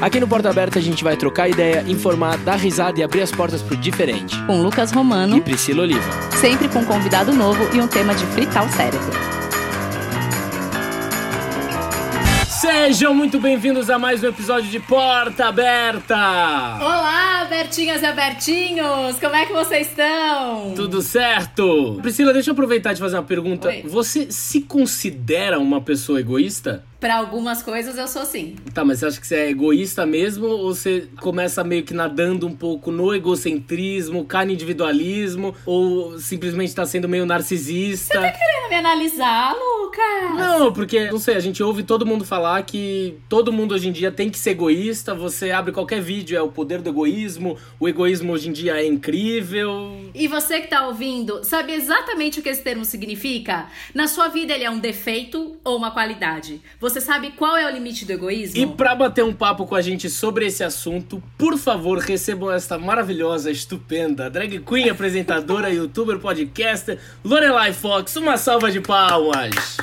Aqui no Porta Aberta a gente vai trocar ideia, informar, dar risada e abrir as portas pro diferente. Com Lucas Romano e Priscila Oliva. Sempre com um convidado novo e um tema de fritar o cérebro. Sejam muito bem-vindos a mais um episódio de Porta Aberta! Olá, Bertinhas e Abertinhos! Como é que vocês estão? Tudo certo? Priscila, deixa eu aproveitar de fazer uma pergunta. Oi. Você se considera uma pessoa egoísta? Pra algumas coisas eu sou sim. Tá, mas você acha que você é egoísta mesmo ou você começa meio que nadando um pouco no egocentrismo, carne individualismo ou simplesmente tá sendo meio narcisista? Querendo me analisar, Lucas? Não, porque, não sei, a gente ouve todo mundo falar que todo mundo hoje em dia tem que ser egoísta, você abre qualquer vídeo, é o poder do egoísmo, o egoísmo hoje em dia é incrível. E você que tá ouvindo, sabe exatamente o que esse termo significa? Na sua vida ele é um defeito ou uma qualidade? Você sabe qual é o limite do egoísmo? E pra bater um papo com a gente sobre esse assunto, por favor, recebam esta maravilhosa, estupenda drag queen, apresentadora, youtuber, podcaster, Lorelai Fox. Uma salva de palmas!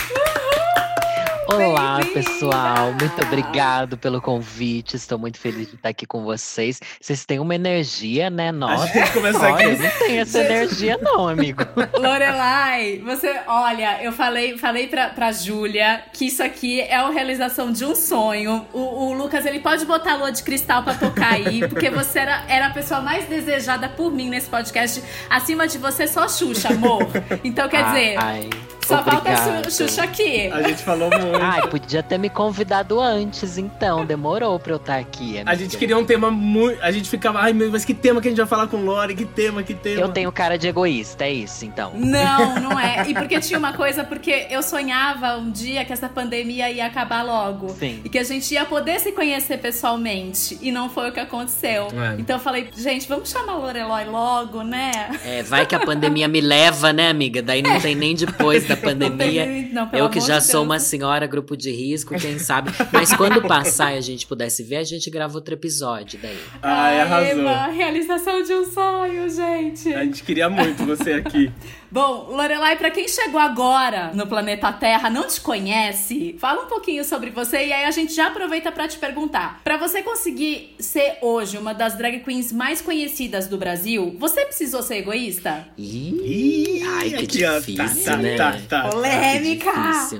Olá, pessoal. Muito obrigado pelo convite. Estou muito feliz de estar aqui com vocês. Vocês têm uma energia, né? Nossa, gente começa olha, aqui. não tem essa energia não, amigo. Lorelai, você, olha, eu falei, falei pra, pra Júlia que isso aqui é a realização de um sonho. O, o Lucas, ele pode botar a lua de cristal pra tocar aí, porque você era, era a pessoa mais desejada por mim nesse podcast. Acima de você, só Xuxa, amor. Então, quer dizer, Ai, só falta obrigado. a Xu- Xuxa aqui. A gente falou muito. Ai, podia ter me convidado antes, então. Demorou pra eu estar aqui, amiga. A gente queria um tema muito. A gente ficava, ai meu, mas que tema que a gente vai falar com Lore? Que tema, que tema? Eu tenho cara de egoísta, é isso, então. Não, não é. E porque tinha uma coisa, porque eu sonhava um dia que essa pandemia ia acabar logo. Sim. E que a gente ia poder se conhecer pessoalmente. E não foi o que aconteceu. É. Então eu falei, gente, vamos chamar a Lorelai logo, né? É, vai que a pandemia me leva, né, amiga? Daí não tem nem depois da pandemia. não, Eu que já de sou Deus. uma senhora, grupo de risco, quem sabe. Mas quando passar e a gente pudesse ver, a gente grava outro episódio daí. Ai, arrasou. Eva, realização de um sonho, gente. A gente queria muito você aqui. Bom, Lorelai, pra quem chegou agora no planeta Terra, não te conhece, fala um pouquinho sobre você e aí a gente já aproveita pra te perguntar. Pra você conseguir ser hoje uma das drag queens mais conhecidas do Brasil, você precisou ser egoísta? Ih, ai, que ó, difícil, tá, tá, né? Tá, tá, Polêmica! Difícil.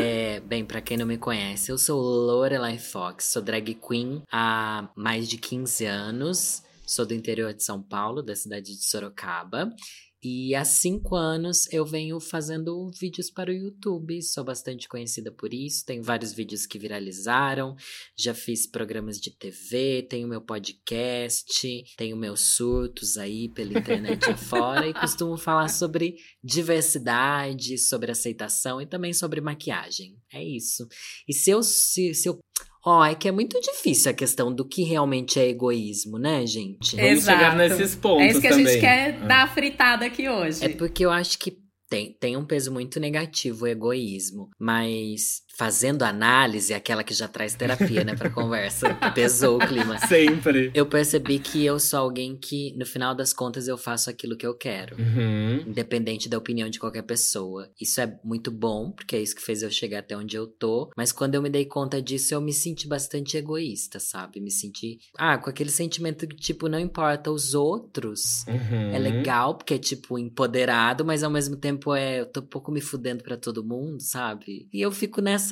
É, bem, pra quem não me conhece, eu sou Lorelai Fox, sou drag queen há mais de 15 anos, sou do interior de São Paulo, da cidade de Sorocaba. E há cinco anos eu venho fazendo vídeos para o YouTube. Sou bastante conhecida por isso. Tenho vários vídeos que viralizaram. Já fiz programas de TV, tenho meu podcast, tenho meus surtos aí pela internet afora e costumo falar sobre diversidade, sobre aceitação e também sobre maquiagem. É isso. E se eu. Se, se eu Ó, é que é muito difícil a questão do que realmente é egoísmo, né, gente? Vamos chegar nesses pontos É isso que a também. gente quer É. dar a fritada aqui hoje. É porque eu acho que tem, tem um peso muito negativo o egoísmo, mas fazendo análise, aquela que já traz terapia, né, pra conversa, pesou o clima. Sempre. Eu percebi que eu sou alguém que, no final das contas, eu faço aquilo que eu quero. Uhum. Independente da opinião de qualquer pessoa. Isso é muito bom, porque é isso que fez eu chegar até onde eu tô. Mas quando eu me dei conta disso, eu me senti bastante egoísta, sabe? Me senti, ah, com aquele sentimento que, tipo, não importa os outros. Uhum. É legal, porque é, tipo, empoderado, mas ao mesmo tempo é. Eu tô um pouco me fudendo pra todo mundo, sabe? E eu fico nessa.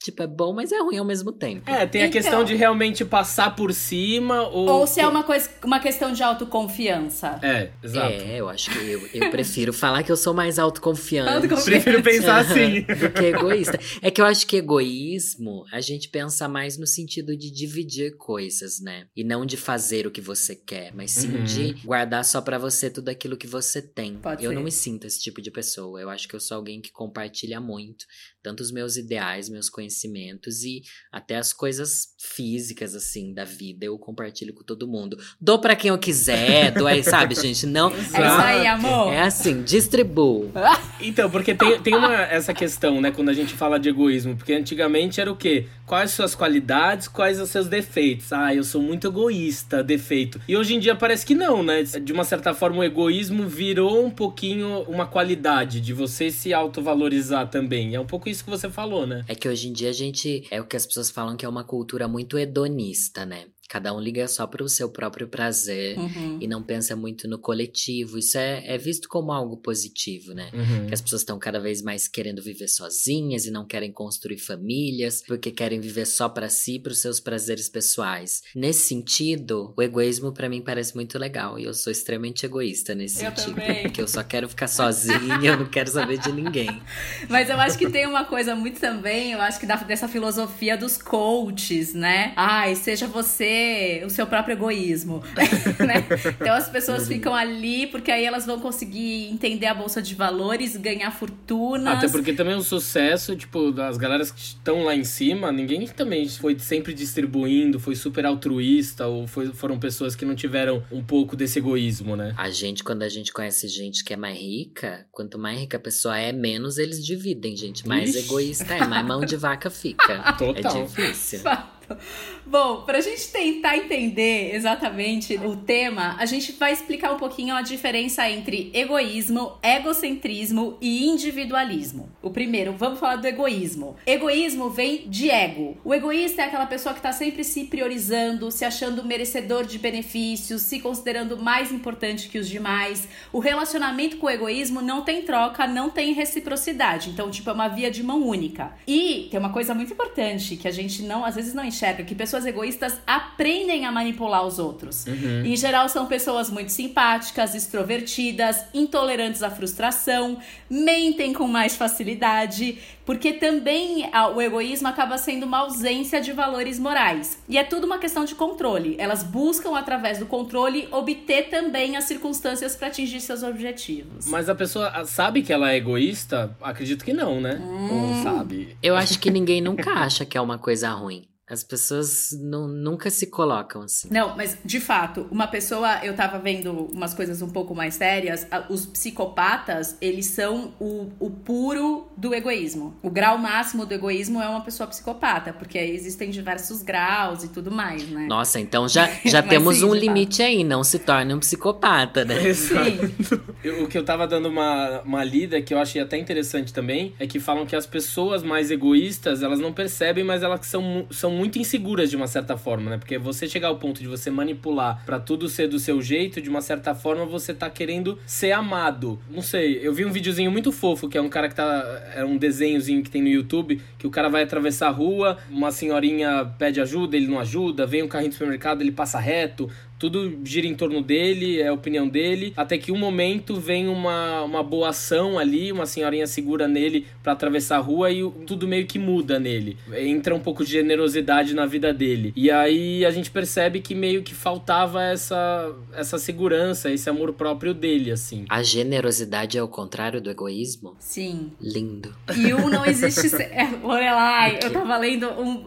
Tipo, é bom, mas é ruim ao mesmo tempo. É, tem a Então. questão de realmente passar por cima ou. Ou se é uma, coisa, uma questão de autoconfiança. É, exato. É, eu acho que eu, eu prefiro falar que eu sou mais autoconfiante. Autoconfiante. Prefiro pensar assim. do que egoísta. É que eu acho que egoísmo, a gente pensa mais no sentido de dividir coisas, né? E não de fazer o que você quer, mas sim Uhum. de guardar só pra você tudo aquilo que você tem. Pode eu ser. não me sinto esse tipo de pessoa. Eu acho que eu sou alguém que compartilha muito, tanto os meus ideais, meus conhecimentos e até as coisas físicas assim da vida, eu compartilho com todo mundo. Dou pra quem eu quiser, dou aí, sabe, gente, não É isso aí, amor. é assim, distribuo. Então, porque tem, tem uma, essa questão, né, quando a gente fala de egoísmo. Porque antigamente era o quê? Quais as suas qualidades, quais os seus defeitos? Ah, eu sou muito egoísta, defeito. E hoje em dia parece que não, né? De uma certa forma, o egoísmo virou um pouquinho uma qualidade de você se autovalorizar também. É um pouco isso que você falou, né? É que hoje em dia a gente. É o que as pessoas falam que é uma cultura muito hedonista, né? Cada um liga só para o seu próprio prazer Uhum. e não pensa muito no coletivo. Isso é, é visto como algo positivo, né? Uhum. Que as pessoas estão cada vez mais querendo viver sozinhas e não querem construir famílias, porque querem viver só para si e para os seus prazeres pessoais. Nesse sentido, o egoísmo para mim parece muito legal e eu sou extremamente egoísta nesse Eu sentido, também. porque eu só quero ficar sozinha, eu não quero saber de ninguém. Mas eu acho que tem uma coisa muito também, eu acho que dessa filosofia dos coaches, né? Ai, seja você o seu próprio egoísmo. né? Então as pessoas ficam ali porque aí elas vão conseguir entender a bolsa de valores, ganhar fortunas. Até porque também o sucesso, tipo, das galeras que estão lá em cima, ninguém também foi sempre distribuindo, foi super altruísta, ou foi- foram pessoas que não tiveram um pouco desse egoísmo, né? A gente, quando a gente conhece gente que é mais rica, quanto mais rica a pessoa é, menos eles dividem, gente. Mais Ixi. egoísta é, mais mão de vaca fica. Total. É difícil. Fato. Bom, pra gente tentar entender exatamente o tema, a gente vai explicar um pouquinho a diferença entre egoísmo, egocentrismo e individualismo. O primeiro, vamos falar do egoísmo. Egoísmo vem de ego. O egoísta é aquela pessoa que tá sempre se priorizando, se achando merecedor de benefícios, se considerando mais importante que os demais. O relacionamento com o egoísmo não tem troca, não tem reciprocidade. Então, tipo, é uma via de mão única. E tem uma coisa muito importante que a gente não, às vezes não enxerga, que pessoas egoístas aprendem a manipular os outros. Em geral, são pessoas muito simpáticas, extrovertidas, intolerantes à frustração, mentem com mais facilidade, porque também ah, o egoísmo acaba sendo uma ausência de valores morais. E é tudo uma questão de controle. Elas buscam, através do controle, obter também as circunstâncias para atingir seus objetivos. Mas a pessoa sabe que ela é egoísta? Acredito que não, né? Hum. Ou sabe? Eu acho que ninguém nunca acha que é uma coisa ruim. As pessoas nu- nunca se colocam assim. Não, mas de fato, uma pessoa, eu tava vendo umas coisas um pouco mais sérias, os psicopatas, eles são o, o puro do egoísmo. O grau máximo do egoísmo é uma pessoa psicopata, porque existem diversos graus e tudo mais, né? Nossa, então já, já temos sim, um limite aí, não se torne um psicopata, né? Sim. O que eu tava dando uma, uma lida que eu achei até interessante também é que falam que as pessoas mais egoístas, elas não percebem, mas elas são, são muito inseguras de uma certa forma, né? Porque você chegar ao ponto de você manipular pra tudo ser do seu jeito, de uma certa forma você tá querendo ser amado. Não sei, eu vi um videozinho muito fofo, que é um cara que tá. É um desenhozinho que tem no YouTube, que o cara vai atravessar a rua, uma senhorinha pede ajuda, ele não ajuda, vem um carrinho do supermercado, ele passa reto, tudo gira em torno dele, é a opinião dele, até que um momento vem uma, uma boa ação ali, uma senhorinha segura nele pra atravessar a rua e tudo meio que muda nele. Entra um pouco de generosidade na vida dele. E aí a gente percebe que meio que faltava essa, essa segurança, esse amor próprio dele, assim. A generosidade é o contrário do egoísmo? Sim. Lindo. E um não existe. se- É, Lorelai, eu tava lendo um,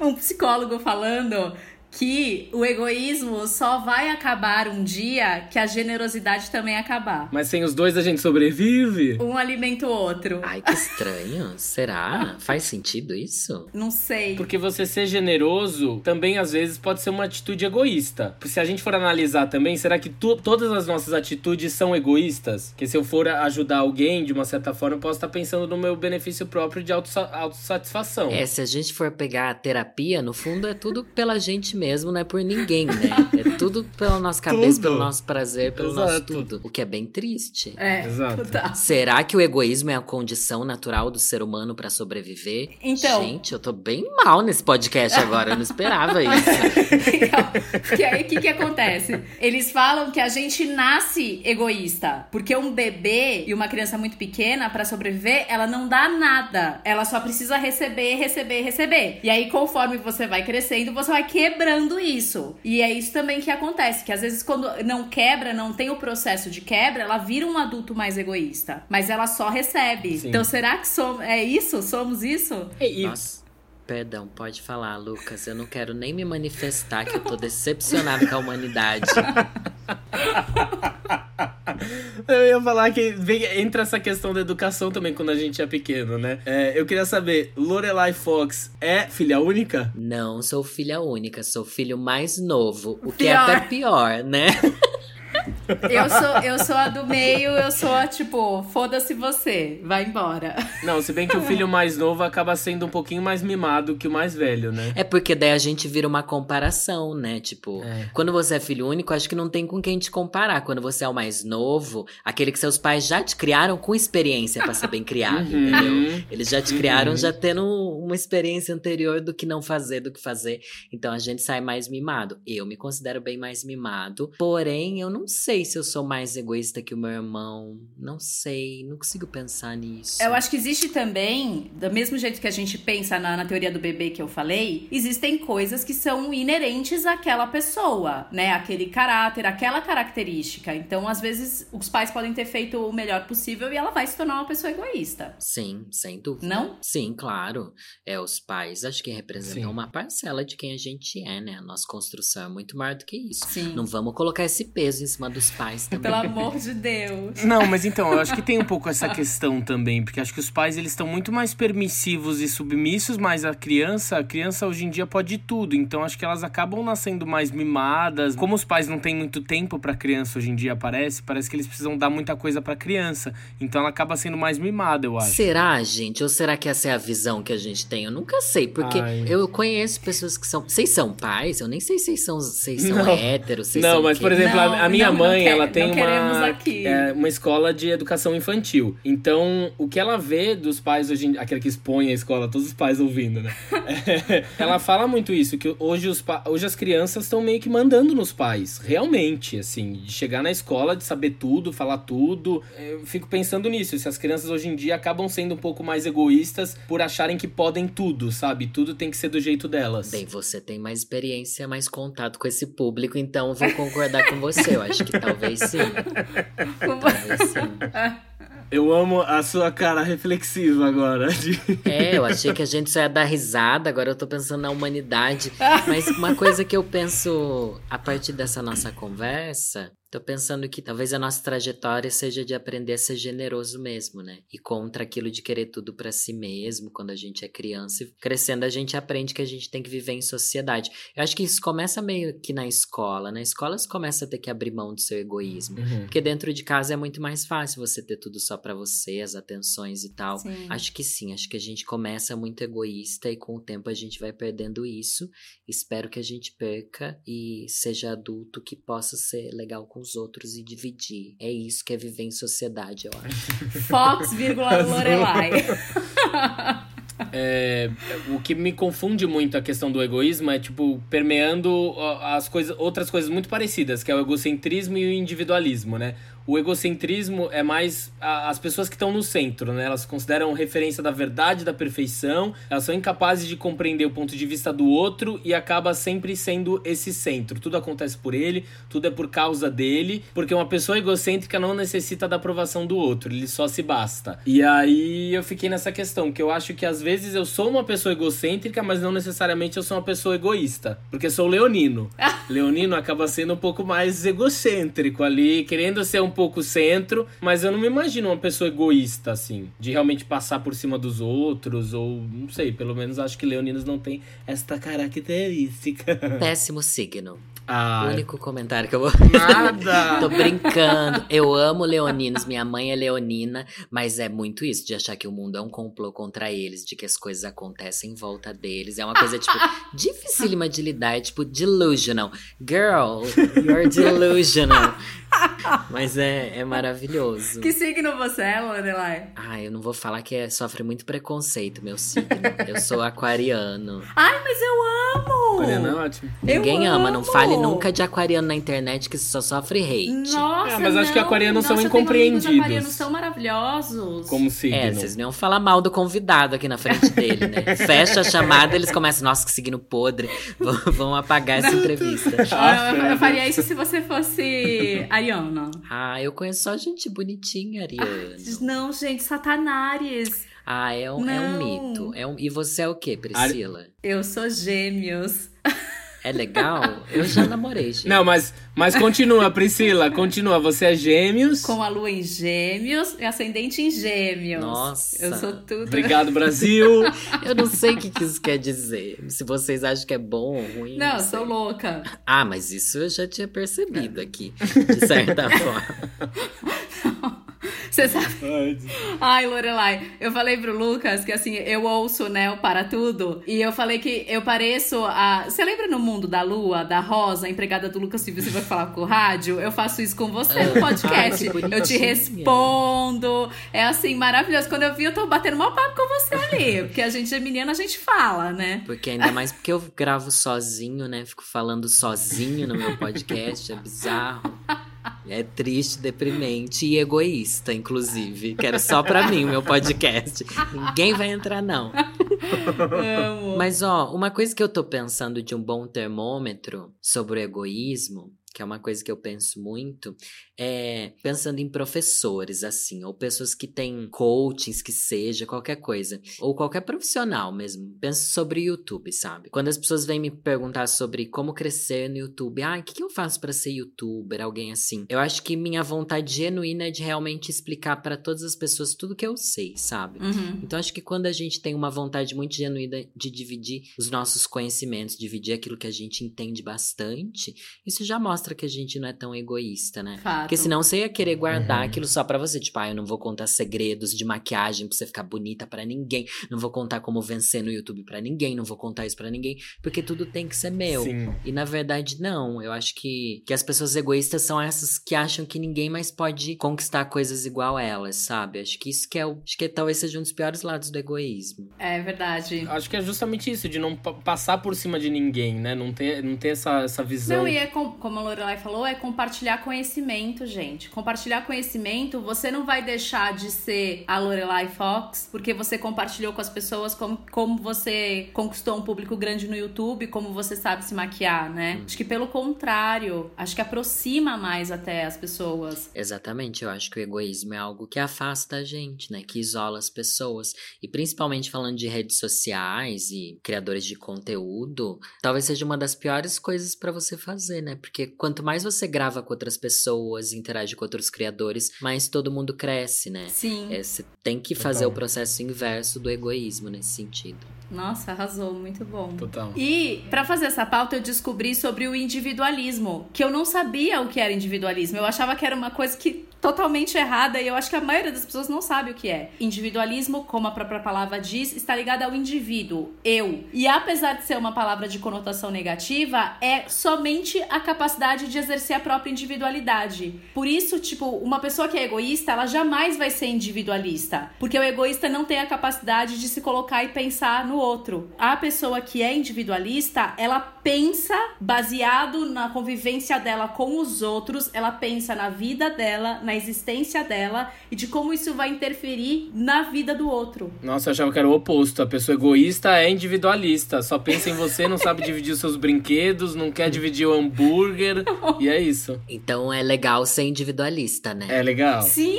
um psicólogo falando que o egoísmo só vai acabar um dia que a generosidade também acabar. Mas sem os dois a gente sobrevive? Um alimenta o outro. Ai, que estranho. Será? Faz sentido isso? Não sei. Porque você ser generoso também às vezes pode ser uma atitude egoísta. Se a gente for analisar também, será que tu- todas as nossas atitudes são egoístas? Que se eu for ajudar alguém de uma certa forma, eu posso estar pensando no meu benefício próprio de autossa- autossatisfação. É, se a gente for pegar a terapia, no fundo é tudo pela gente mesmo, não é por ninguém, né? É tudo pela nossa cabeça, Tudo. pelo nosso prazer, pelo nosso Exato. tudo. O que é bem triste. É, Exato. total. Será que o egoísmo é a condição natural do ser humano pra sobreviver? Então- Gente, eu tô bem mal nesse podcast agora, eu não esperava isso. Então, porque aí o que, que acontece? Eles falam que a gente nasce egoísta. Porque um bebê e uma criança muito pequena, pra sobreviver, ela não dá nada. Ela só precisa receber, receber, receber. E aí, conforme você vai crescendo, você vai quebrando isso. E é isso também que acontece. Que às vezes, quando não quebra, não tem o processo de quebra, ela vira um adulto mais egoísta. Mas ela só recebe. Sim. Então, será que somos, é isso? Somos isso? E- e- Nossa. Perdão, pode falar, Lucas. Eu não quero nem me manifestar que eu tô decepcionado com a humanidade. Eu ia falar que vem, entra essa questão da educação também quando a gente é pequeno, né? É, eu queria saber, Lorelai Fox é filha única? Não, sou filha única, sou filho mais novo, o que Pior. é até pior, né? Eu sou, eu sou a do meio, eu sou a tipo, foda-se você, vai embora. Não, se bem que o filho mais novo acaba sendo um pouquinho mais mimado que o mais velho, né? É porque daí a gente vira uma comparação, né? Tipo, É. quando você é filho único, acho que não tem com quem te comparar. Quando você é o mais novo, aquele que seus pais já te criaram com experiência pra ser bem criado, Uhum. entendeu? Eles já te criaram Uhum. já tendo uma experiência anterior do que não fazer, do que fazer. Então a gente sai mais mimado. Eu me considero bem mais mimado, porém eu não sei se eu sou mais egoísta que o meu irmão. Não sei, não consigo pensar nisso. Eu acho que existe também, do mesmo jeito que a gente pensa na, na teoria do bebê que eu falei, existem coisas que são inerentes àquela pessoa, né? Aquele caráter, aquela característica. Então, às vezes, os pais podem ter feito o melhor possível e ela vai se tornar uma pessoa egoísta. Sim, sem dúvida. Não? Sim, claro. É, os pais acho que representam Sim. uma parcela de quem a gente é, né? A nossa construção é muito maior do que isso. Sim. Não vamos colocar esse peso em cima dos pais também. Pelo amor de Deus. Não, mas então, eu acho que tem um pouco essa questão também, porque acho que os pais eles estão muito mais permissivos e submissos, mas a criança, a criança hoje em dia pode tudo, então acho que elas acabam nascendo mais mimadas. Como os pais não têm muito tempo pra criança hoje em dia, parece, parece que eles precisam dar muita coisa pra criança, então ela acaba sendo mais mimada, eu acho. Será, gente? Ou será que essa é a visão que a gente tem? Eu nunca sei, porque Ai. eu conheço pessoas que são. Vocês são pais? Eu nem sei se vocês são, vocês são Não. héteros, vocês Não, são mas por exemplo, a- Não, a, minha mãe, quer- ela tem uma, é, uma escola de educação infantil. Então, o que ela vê dos pais hoje em dia, aquele que expõe a escola, todos os pais ouvindo, né? É, ela fala muito isso, que hoje, os, hoje as crianças estão meio que mandando nos pais, realmente, assim, de chegar na escola, de saber tudo, falar tudo. Eu fico pensando nisso, se as crianças hoje em dia acabam sendo um pouco mais egoístas por acharem que podem tudo, sabe? Tudo tem que ser do jeito delas. Bem, você tem mais experiência, mais contato com esse público, então eu vou concordar com você. Eu acho que talvez sim. Talvez sim. Eu amo a sua cara reflexiva agora. É, eu achei que a gente só ia dar risada, agora eu tô pensando na humanidade. Mas uma coisa que eu penso a partir dessa nossa conversa, tô pensando que talvez a nossa trajetória seja de aprender a ser generoso mesmo, né? E contra aquilo de querer tudo pra si mesmo quando a gente é criança. E crescendo a gente aprende que a gente tem que viver em sociedade. Eu acho que isso começa meio que na escola. Na escola você começa a ter que abrir mão do seu egoísmo. Porque dentro de casa é muito mais fácil você ter tudo só pra você, as atenções e tal. Sim. Acho que sim, acho que a gente começa muito egoísta e com o tempo a gente vai perdendo isso. Espero que a gente perca e seja adulto que possa ser legal com os outros e dividir. É isso que é viver em sociedade, eu acho. Fox, vírgula, Lorelai. É, o que me confunde muito a questão do egoísmo é, tipo, permeando as coisas, outras coisas muito parecidas, que é o egocentrismo e o individualismo, né? O egocentrismo é mais a- as pessoas que estão no centro, né? Elas consideram referência da verdade, da perfeição, elas são incapazes de compreender o ponto de vista do outro e acaba sempre sendo esse centro. Tudo acontece por ele, tudo é por causa dele, porque uma pessoa egocêntrica não necessita da aprovação do outro, ele só se basta. E aí eu fiquei nessa questão, que eu acho que às vezes eu sou uma pessoa egocêntrica, mas não necessariamente eu sou uma pessoa egoísta, porque sou leonino. Leonino acaba sendo um pouco mais egocêntrico ali, querendo ser um pouco centro, mas eu não me imagino uma pessoa egoísta, assim, de realmente passar por cima dos outros, ou não sei, pelo menos acho que leoninos não têm esta característica. Péssimo signo. Ah, O único comentário que eu vou. nada! Tô brincando. Eu amo leoninos, minha mãe é leonina, mas é muito isso, de achar que o mundo é um complô contra eles, de que as coisas acontecem em volta deles. É uma coisa, tipo, dificílima de lidar, é tipo, delusional. Girl, you're delusional. Mas é, é maravilhoso. que signo você é, Lorelai? Ah, eu não vou falar que é, sofre muito preconceito, meu signo. Eu sou aquariano. Ai, mas eu amo! Mariana é ótimo. Ninguém eu ama, não fale amo. nunca de aquariano na internet que só sofre hate. Nossa, Ah, mas acho que não. aquarianos são Nossa, eu amigos incompreendidos. aquarianos são maravilhosos. Como signo. É, vocês não iam falar mal do convidado aqui na frente dele, né? Fecha a chamada, eles começam, nossa, que signo podre. Vão, vão apagar essa entrevista. Ah, eu, eu faria isso se você fosse Ariana. Ah, eu conheço só gente bonitinha, Ariano. Não, gente, Satanares. Ah, é um, é um mito. É um... E você é o quê, Priscila? Eu sou gêmeos. É legal? Eu já namorei, gente. Não, mas, mas continua, Priscila, continua. Você é gêmeos. Com a lua em gêmeos e ascendente em gêmeos. Nossa. Eu sou tudo. Obrigado, Brasil. Eu não sei o que, que isso quer dizer. Se vocês acham que é bom ou ruim. Não, Não, sou louca. Ah, mas isso eu já tinha percebido aqui, de certa forma. Você sabe. Ai, Lorelai, eu falei pro Lucas que assim, eu ouço, né, o Para Tudo, e eu falei que eu pareço a. Você lembra no mundo da Lua, da Rosa, a empregada do Lucas Silva, você vai falar com o rádio? Eu faço isso com você no podcast. Ai, eu te bonitinha. respondo. É assim, maravilhoso. Quando eu vi, eu tô batendo mal papo com você ali. Porque a gente é menina, a gente fala, né? Porque ainda mais porque eu gravo sozinho, né? Fico falando sozinho no meu podcast, é bizarro. É triste, deprimente e egoísta, inclusive. Quero só pra mim o meu podcast. Ninguém vai entrar, não. Mas, ó, uma coisa que eu tô pensando de um bom termômetro sobre o egoísmo, que é uma coisa que eu penso muito, é pensando em professores, assim, ou pessoas que têm coachings, que seja, qualquer coisa, ou qualquer profissional mesmo. Penso sobre YouTube, sabe? Quando as pessoas vêm me perguntar sobre como crescer no YouTube, ah, o que, que eu faço pra ser youtuber, alguém assim. Eu acho que minha vontade genuína é de realmente explicar pra todas as pessoas tudo que eu sei, sabe? Uhum. Então, acho que quando a gente tem uma vontade muito genuína de dividir os nossos conhecimentos, dividir aquilo que a gente entende bastante, isso já mostra que a gente não é tão egoísta, né? Fato. Porque senão você ia querer guardar Uhum. aquilo só pra você. Tipo, ah, eu não vou contar segredos de maquiagem pra você ficar bonita pra ninguém. Não vou contar como vencer no YouTube pra ninguém. Não vou contar isso pra ninguém. Porque tudo tem que ser meu. Sim. E na verdade, não. Eu acho que, que as pessoas egoístas são essas que acham que ninguém mais pode conquistar coisas igual a elas, sabe? Acho que isso que é o. Acho que talvez seja um dos piores lados do egoísmo. É verdade. Acho que é justamente isso, de não pa- passar por cima de ninguém, né? Não ter, não ter essa, essa visão. Não, e é com- como a Lorelai falou, é compartilhar conhecimento, gente. Compartilhar conhecimento, você não vai deixar de ser a Lorelai Fox, porque você compartilhou com as pessoas como, como você conquistou um público grande no YouTube, como você sabe se maquiar, né? Acho que pelo contrário, acho que aproxima mais até as pessoas. Exatamente, eu acho que o egoísmo é algo que afasta a gente, né? Que isola as pessoas. E principalmente falando de redes sociais e criadores de conteúdo, talvez seja uma das piores coisas pra você fazer, né? Porque quanto mais você grava com outras pessoas, interage com outros criadores, mais todo mundo cresce, né? Sim. É, Você tem que fazer Total. o processo inverso do egoísmo nesse sentido. Nossa, arrasou, muito bom. Total. E pra fazer essa pauta eu descobri sobre o individualismo, que eu não sabia o que era individualismo. Eu achava que era uma coisa que totalmente errada e eu acho que a maioria das pessoas não sabe o que é. Individualismo, como a própria palavra diz, está ligado ao indivíduo, eu. E apesar de ser uma palavra de conotação negativa, é somente a capacidade de exercer a própria individualidade. Por isso, tipo, uma pessoa que é egoísta, ela jamais vai ser individualista, porque o egoísta não tem a capacidade de se colocar e pensar no outro. A pessoa que é individualista, ela pensa baseado na convivência dela com os outros, ela pensa na vida dela, na existência dela e de como isso vai interferir na vida do outro. Nossa, eu achava que era o oposto. A pessoa egoísta é individualista. Só pensa em você, não sabe dividir os seus brinquedos, não quer dividir o hambúrguer. E é isso. Então é legal ser individualista, né? É legal. Sim,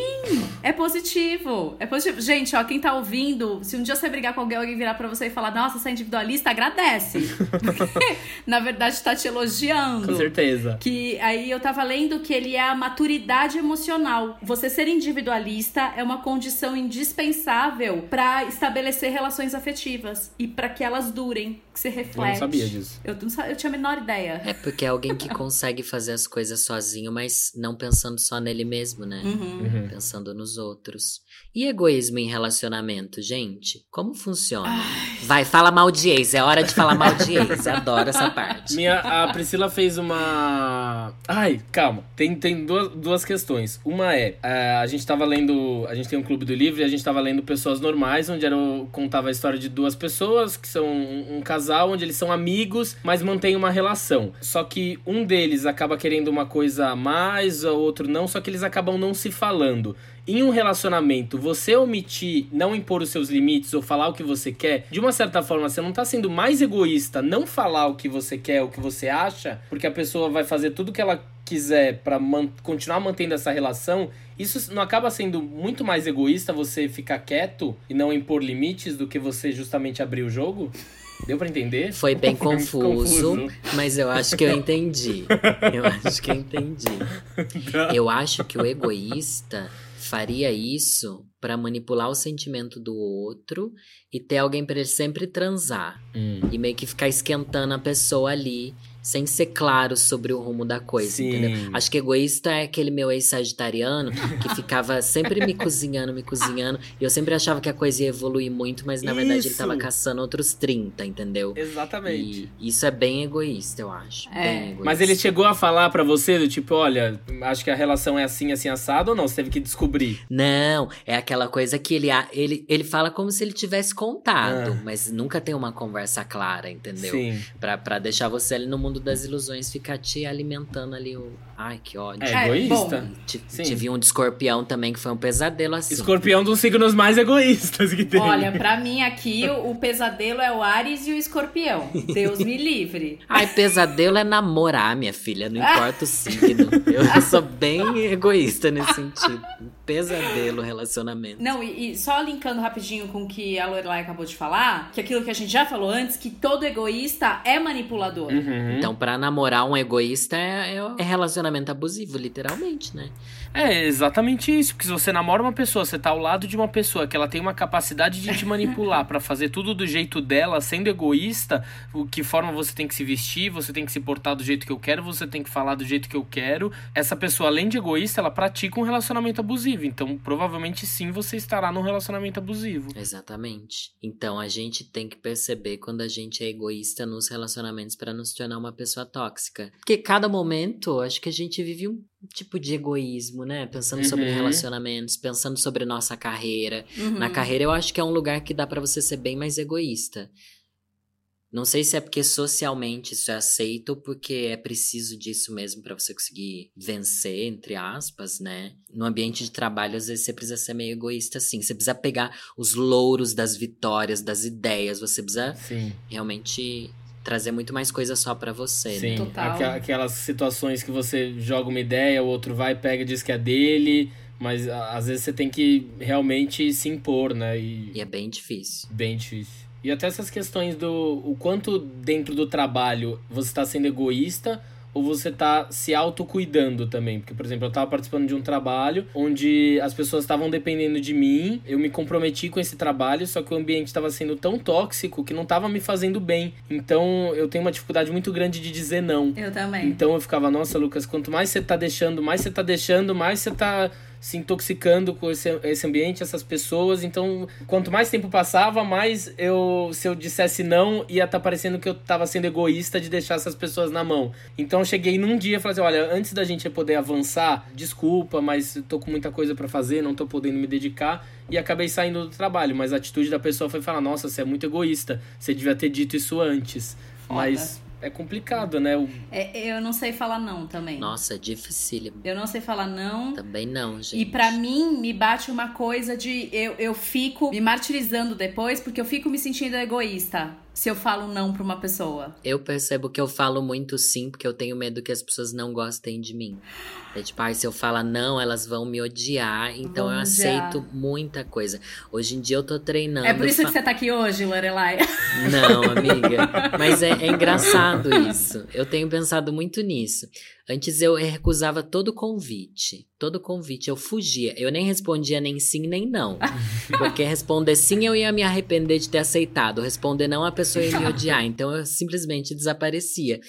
é positivo. É positivo. Gente, ó, quem tá ouvindo, se um dia você brigar com alguém, alguém virar pra você e falar, nossa, você é individualista, agradece. Porque, na verdade, tá te elogiando. Com certeza. Que aí eu tava lendo que ele é a maturidade emocional. Você ser individualista é uma condição indispensável pra estabelecer relações afetivas e pra que elas durem, que se Eu reflete. não sabia disso. Eu, não sa- eu tinha a menor ideia. É porque é alguém que consegue fazer as coisas sozinho, mas não pensando só nele mesmo, né? Uhum. Uhum. Pensando nos outros. E egoísmo em relacionamento, gente? Como funciona? Vai, fala mal de ex. É hora de falar mal de ex. Adoro essa parte. Minha, a Priscila fez uma. Ai, calma. Tem, tem duas, duas questões. Uma é, é, a gente tava lendo. A gente tem um clube do livro e a gente tava lendo Pessoas Normais, onde era, contava a história de duas pessoas que são um, um casal, onde eles são amigos, mas mantêm uma relação. Só que um deles acaba querendo uma coisa a mais, o outro não, só que eles acabam não se falando. Em um relacionamento, você omitir, não impor os seus limites ou falar o que você quer, de uma certa forma, você não tá sendo mais egoísta não falar o que você quer, o que você acha, porque a pessoa vai fazer tudo que ela quiser para man continuar mantendo essa relação, isso não acaba sendo muito mais egoísta você ficar quieto e não impor limites do que você justamente abrir o jogo? Deu para entender? Foi bem confuso, confuso, mas eu acho que eu entendi. Eu acho que eu entendi. Eu acho que o egoísta faria isso para manipular o sentimento do outro e ter alguém para ele sempre transar. Hum. E meio que ficar esquentando a pessoa ali sem ser claro sobre o rumo da coisa, Sim. entendeu? Acho que egoísta é aquele meu ex-sagitariano que ficava sempre me cozinhando, me cozinhando. E eu sempre achava que a coisa ia evoluir muito, mas na verdade ele tava caçando outros 30, entendeu? Exatamente. E isso é bem egoísta, eu acho. É. Egoísta. Mas ele chegou a falar para você do tipo, olha, acho que a relação é assim, assim, assado ou não? Você teve que descobrir? Não, é aquela coisa que ele, ele, ele fala como se ele tivesse contado, ah. mas nunca tem uma conversa clara, entendeu? Sim. Pra, pra deixar você ali no mundo mundo das ilusões fica te alimentando ali o. Ai, que ódio. É egoísta. tive um de escorpião também que foi um pesadelo assim. Escorpião dos signos mais egoístas que tem. Olha, pra mim aqui o, o pesadelo é o Ares e o escorpião. Deus me livre. Ai, pesadelo é namorar, minha filha. Não importa o signo. Eu sou bem egoísta nesse sentido. Pesadelo, relacionamento. Não, e, e, só linkando rapidinho com o que a Lorelai acabou de falar, que aquilo que a gente já falou antes, que todo egoísta é manipulador. Uhum. Então, para namorar um egoísta é, é, é, relacionamento abusivo, literalmente, né? É exatamente isso. Porque se você namora uma pessoa, você tá ao lado de uma pessoa que ela tem uma capacidade de te manipular para fazer tudo do jeito dela, sendo egoísta, o que forma você tem que se vestir, você tem que se portar do jeito que eu quero, você tem que falar do jeito que eu quero. Essa pessoa, além de egoísta, ela pratica um relacionamento abusivo. Então, provavelmente sim, você estará num relacionamento abusivo. Exatamente. Então, a gente tem que perceber quando a gente é egoísta nos relacionamentos para nos tornar uma pessoa tóxica. Porque cada momento, acho que a gente vive um tipo de egoísmo, né? Pensando uhum. sobre relacionamentos, pensando sobre nossa carreira. Uhum. Na carreira, eu acho que é um lugar que dá para você ser bem mais egoísta. Não sei se é porque socialmente isso é aceito ou porque é preciso disso mesmo para você conseguir vencer, entre aspas, né? No ambiente de trabalho, às vezes você precisa ser meio egoísta assim. Você precisa pegar os louros das vitórias, das ideias. Você precisa Sim. realmente trazer muito mais coisa só para você, né? Sim, né? aquelas situações que você joga uma ideia, o outro vai, pega e diz que é dele, mas às vezes você tem que realmente se impor, né? E, e é bem difícil. Bem difícil. E até essas questões do o quanto dentro do trabalho você está sendo egoísta ou você está se autocuidando também. Porque, por exemplo, eu estava participando de um trabalho onde as pessoas estavam dependendo de mim, eu me comprometi com esse trabalho, só que o ambiente estava sendo tão tóxico que não estava me fazendo bem. Então, eu tenho uma dificuldade muito grande de dizer não. Eu também. Então, eu ficava, nossa, Lucas, quanto mais você está deixando, mais você está deixando, mais você está se intoxicando com esse, esse ambiente, essas pessoas. Então, quanto mais tempo passava, mais eu, se eu dissesse não, ia estar tá parecendo que eu estava sendo egoísta de deixar essas pessoas na mão. Então, eu cheguei num dia e falei assim: olha, antes da gente poder avançar, desculpa, mas tô com muita coisa para fazer, não tô podendo me dedicar. E acabei saindo do trabalho, mas a atitude da pessoa foi falar: nossa, você é muito egoísta, você devia ter dito isso antes. Foda. Mas é complicado, né? O... É, eu não sei falar não também. Nossa, é dificílimo. Eu não sei falar não. Também não, gente. E para mim, me bate uma coisa de eu, eu fico me martirizando depois porque eu fico me sentindo egoísta se eu falo não pra uma pessoa. Eu percebo que eu falo muito sim porque eu tenho medo que as pessoas não gostem de mim. É tipo, ah, se eu falar não, elas vão me odiar. Então vão eu aceito muita coisa. Hoje em dia eu tô treinando. É por isso fa... que você tá aqui hoje, Lorelai. Não, amiga. Mas é, é engraçado isso. Eu tenho pensado muito nisso. Antes eu recusava todo convite. Todo convite eu fugia. Eu nem respondia nem sim nem não. Porque responder sim eu ia me arrepender de ter aceitado. Responder não a pessoa ia me odiar. Então eu simplesmente desaparecia.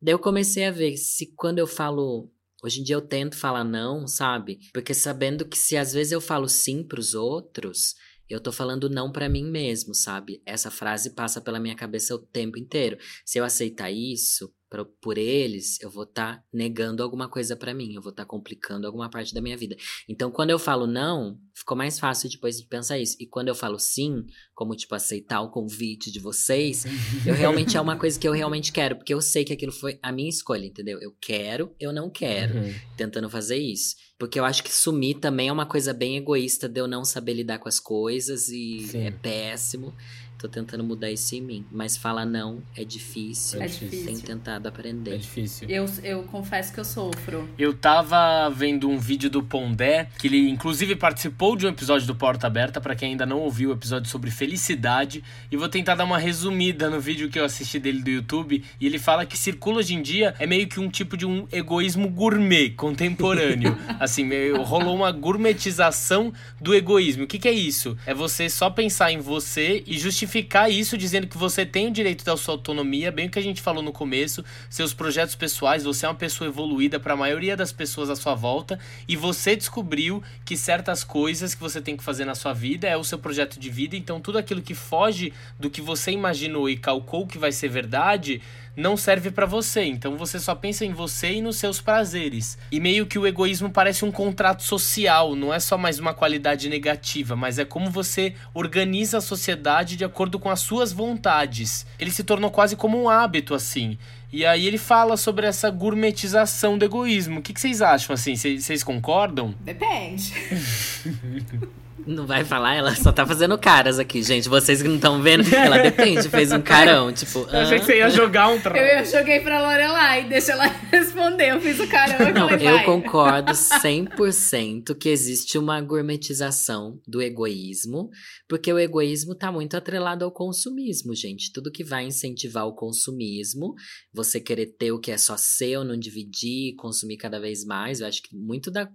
Daí eu comecei a ver se quando eu falo Hoje em dia eu tento falar não, sabe? Porque sabendo que se às vezes eu falo sim pros outros, eu tô falando não para mim mesmo, sabe? Essa frase passa pela minha cabeça o tempo inteiro. Se eu aceitar isso, pra, por eles, eu vou estar tá negando alguma coisa para mim, eu vou estar tá complicando alguma parte da minha vida. Então, quando eu falo não, ficou mais fácil depois de pensar isso. E quando eu falo sim, como tipo aceitar o convite de vocês, eu realmente é uma coisa que eu realmente quero, porque eu sei que aquilo foi a minha escolha, entendeu? Eu quero, eu não quero, uhum. tentando fazer isso. Porque eu acho que sumir também é uma coisa bem egoísta de eu não saber lidar com as coisas e Sim. é péssimo. Tô tentando mudar isso em mim. Mas falar não é difícil. É difícil. Tenho tentado aprender. É difícil. Eu, eu confesso que eu sofro. Eu tava vendo um vídeo do Pondé, que ele inclusive participou de um episódio do Porta Aberta, para quem ainda não ouviu o episódio sobre felicidade, e vou tentar dar uma resumida no vídeo que eu assisti dele do YouTube, e ele fala que circula hoje em dia é meio que um tipo de um egoísmo gourmet contemporâneo. assim, meio, rolou uma gourmetização do egoísmo. O que, que é isso? É você só pensar em você e justificar isso dizendo que você tem o direito da sua autonomia, bem o que a gente falou no começo, seus projetos pessoais, você é uma pessoa evoluída para a maioria das pessoas à sua volta e você descobriu que certas coisas que você tem que fazer na sua vida é o seu projeto de vida, então tudo aquilo que foge do que você imaginou e calcou que vai ser verdade, não serve para você. Então você só pensa em você e nos seus prazeres. E meio que o egoísmo parece um contrato social, não é só mais uma qualidade negativa, mas é como você organiza a sociedade de acordo com as suas vontades. Ele se tornou quase como um hábito assim. E aí ele fala sobre essa gourmetização do egoísmo. O que, que vocês acham assim? Vocês concordam? Depende. Não vai falar, ela só tá fazendo caras aqui, gente. Vocês que não estão vendo, ela depende, fez um carão, tipo. Eu achei que você ia jogar um Eu, eu joguei pra Lorelai, deixa ela responder. Eu fiz o carão Não, falei, eu vai. concordo 100% que existe uma gourmetização do egoísmo, porque o egoísmo tá muito atrelado ao consumismo, gente. Tudo que vai incentivar o consumismo, você querer ter o que é só seu, não dividir, consumir cada vez mais, eu acho que muito da.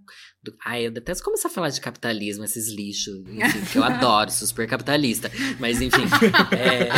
Do... Ai, eu detesto começar a falar de capitalismo, esses lixos, enfim, que eu adoro, sou super capitalista. Mas, enfim. é...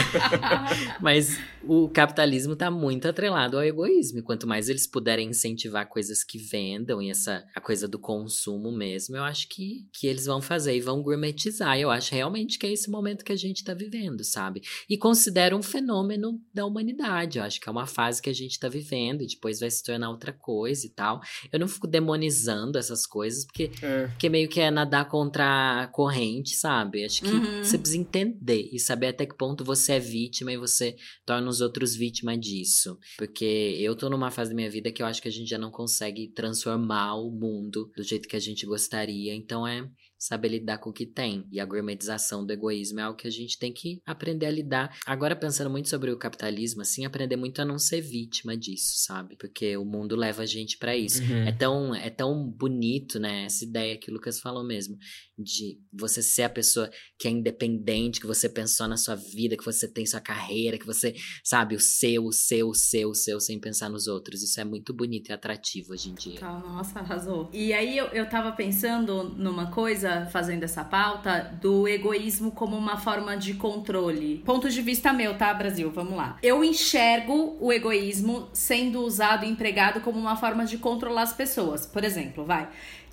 Mas o capitalismo está muito atrelado ao egoísmo. E quanto mais eles puderem incentivar coisas que vendam e essa a coisa do consumo mesmo, eu acho que, que eles vão fazer e vão gourmetizar. Eu acho realmente que é esse momento que a gente está vivendo, sabe? E considero um fenômeno da humanidade. Eu acho que é uma fase que a gente está vivendo e depois vai se tornar outra coisa e tal. Eu não fico demonizando essas coisas, porque, É. porque meio que é nadar contra a corrente, sabe? Acho que Uhum. você precisa entender e saber até que ponto você é vítima e você torna os outros vítima disso. Porque eu tô numa fase da minha vida que eu acho que a gente já não consegue transformar o mundo do jeito que a gente gostaria. Então é saber lidar com o que tem. E a gourmetização do egoísmo é algo que a gente tem que aprender a lidar. Agora, pensando muito sobre o capitalismo, assim, aprender muito a não ser vítima disso, sabe? Porque o mundo leva a gente pra isso. Uhum. É tão, é tão bonito, né? Essa ideia que o Lucas falou mesmo. De você ser a pessoa que é independente, que você pensou na sua vida, que você tem sua carreira, que você, sabe, o seu, o seu, o seu, o seu, sem pensar nos outros. Isso é muito bonito e atrativo hoje em dia. Nossa, arrasou. E aí eu, eu tava pensando numa coisa, fazendo essa pauta, do egoísmo como uma forma de controle. Ponto de vista meu, tá, Brasil? Vamos lá. Eu enxergo o egoísmo sendo usado e empregado como uma forma de controlar as pessoas. Por exemplo, vai.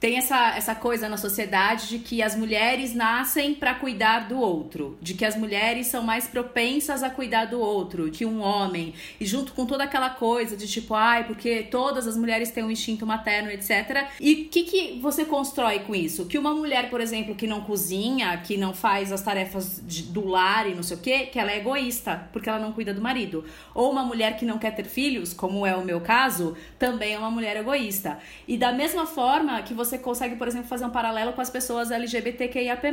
Tem essa, essa coisa na sociedade de que as mulheres nascem pra cuidar do outro, de que as mulheres são mais propensas a cuidar do outro que um homem, e junto com toda aquela coisa de tipo, ai, porque todas as mulheres têm um instinto materno, etc. E o que, que você constrói com isso? Que uma mulher, por exemplo, que não cozinha, que não faz as tarefas de- do lar e não sei o quê, que ela é egoísta, porque ela não cuida do marido. Ou uma mulher que não quer ter filhos, como é o meu caso, também é uma mulher egoísta. E da mesma forma que você consegue, por exemplo, fazer um paralelo com as pessoas LGBTQIAP+.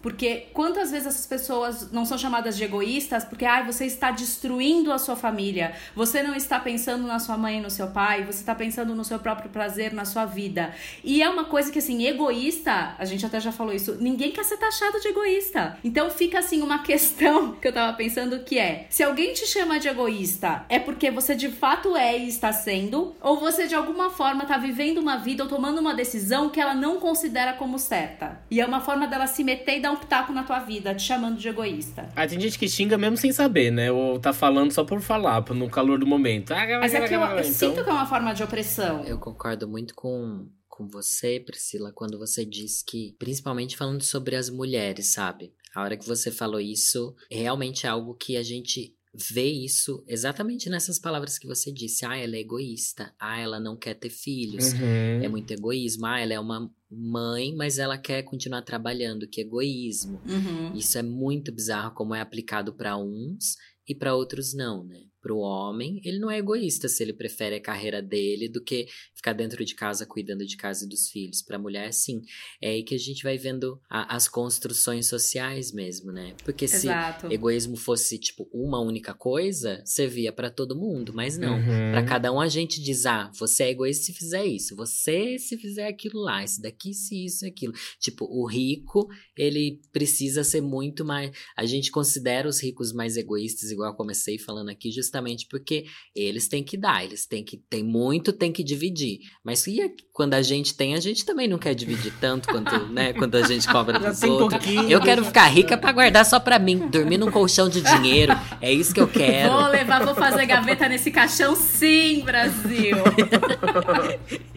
Porque quantas vezes essas pessoas não são chamadas de egoístas porque ai, você está destruindo a sua família, você não está pensando na sua mãe e no seu pai, você está pensando no seu próprio prazer, na sua vida. E é uma coisa que, assim, egoísta, a gente até já falou isso, ninguém quer ser taxado de egoísta. Então fica, assim, uma questão que eu tava pensando que é, se alguém te chama de egoísta, é porque você de fato é e está sendo, ou você de alguma forma tá vivendo uma vida ou tomando uma decisão que ela não considera como certa. E é uma forma dela se meter e dar um pitaco na tua vida, te chamando de egoísta. Ah, tem gente que xinga mesmo sem saber, né? Ou tá falando só por falar, no calor do momento. Ah, Mas é que eu, eu então... sinto que é uma forma de opressão. Eu concordo muito com, com você, Priscila, quando você diz que, principalmente falando sobre as mulheres, sabe? A hora que você falou isso, realmente é algo que a gente vê isso exatamente nessas palavras que você disse. Ah, ela é egoísta. Ah, ela não quer ter filhos. Uhum. É muito egoísmo. Ah, ela é uma mãe, mas ela quer continuar trabalhando. Que egoísmo. Uhum. Isso é muito bizarro como é aplicado para uns e para outros não, né? Pro homem, ele não é egoísta se ele prefere a carreira dele do que ficar dentro de casa cuidando de casa e dos filhos. Pra mulher, sim. É aí que a gente vai vendo a, as construções sociais mesmo, né? Porque se Exato. egoísmo fosse, tipo, uma única coisa, servia pra todo mundo, mas não. Uhum. Pra cada um a gente diz, ah, você é egoísta se fizer isso, você se fizer aquilo lá, esse daqui se isso e aquilo. Tipo, o rico, ele precisa ser muito mais. A gente considera os ricos mais egoístas, igual eu comecei falando aqui, justamente porque eles têm que dar, eles têm que. Tem muito, tem que dividir. Mas e a- quando a gente tem, a gente também não quer dividir tanto quanto, né, quando a gente cobra dos tem outros. pouquinho. Eu quero ficar rica pra guardar só pra mim, dormir num colchão de dinheiro. É isso que eu quero. Vou levar, vou fazer gaveta nesse caixão, sim, Brasil.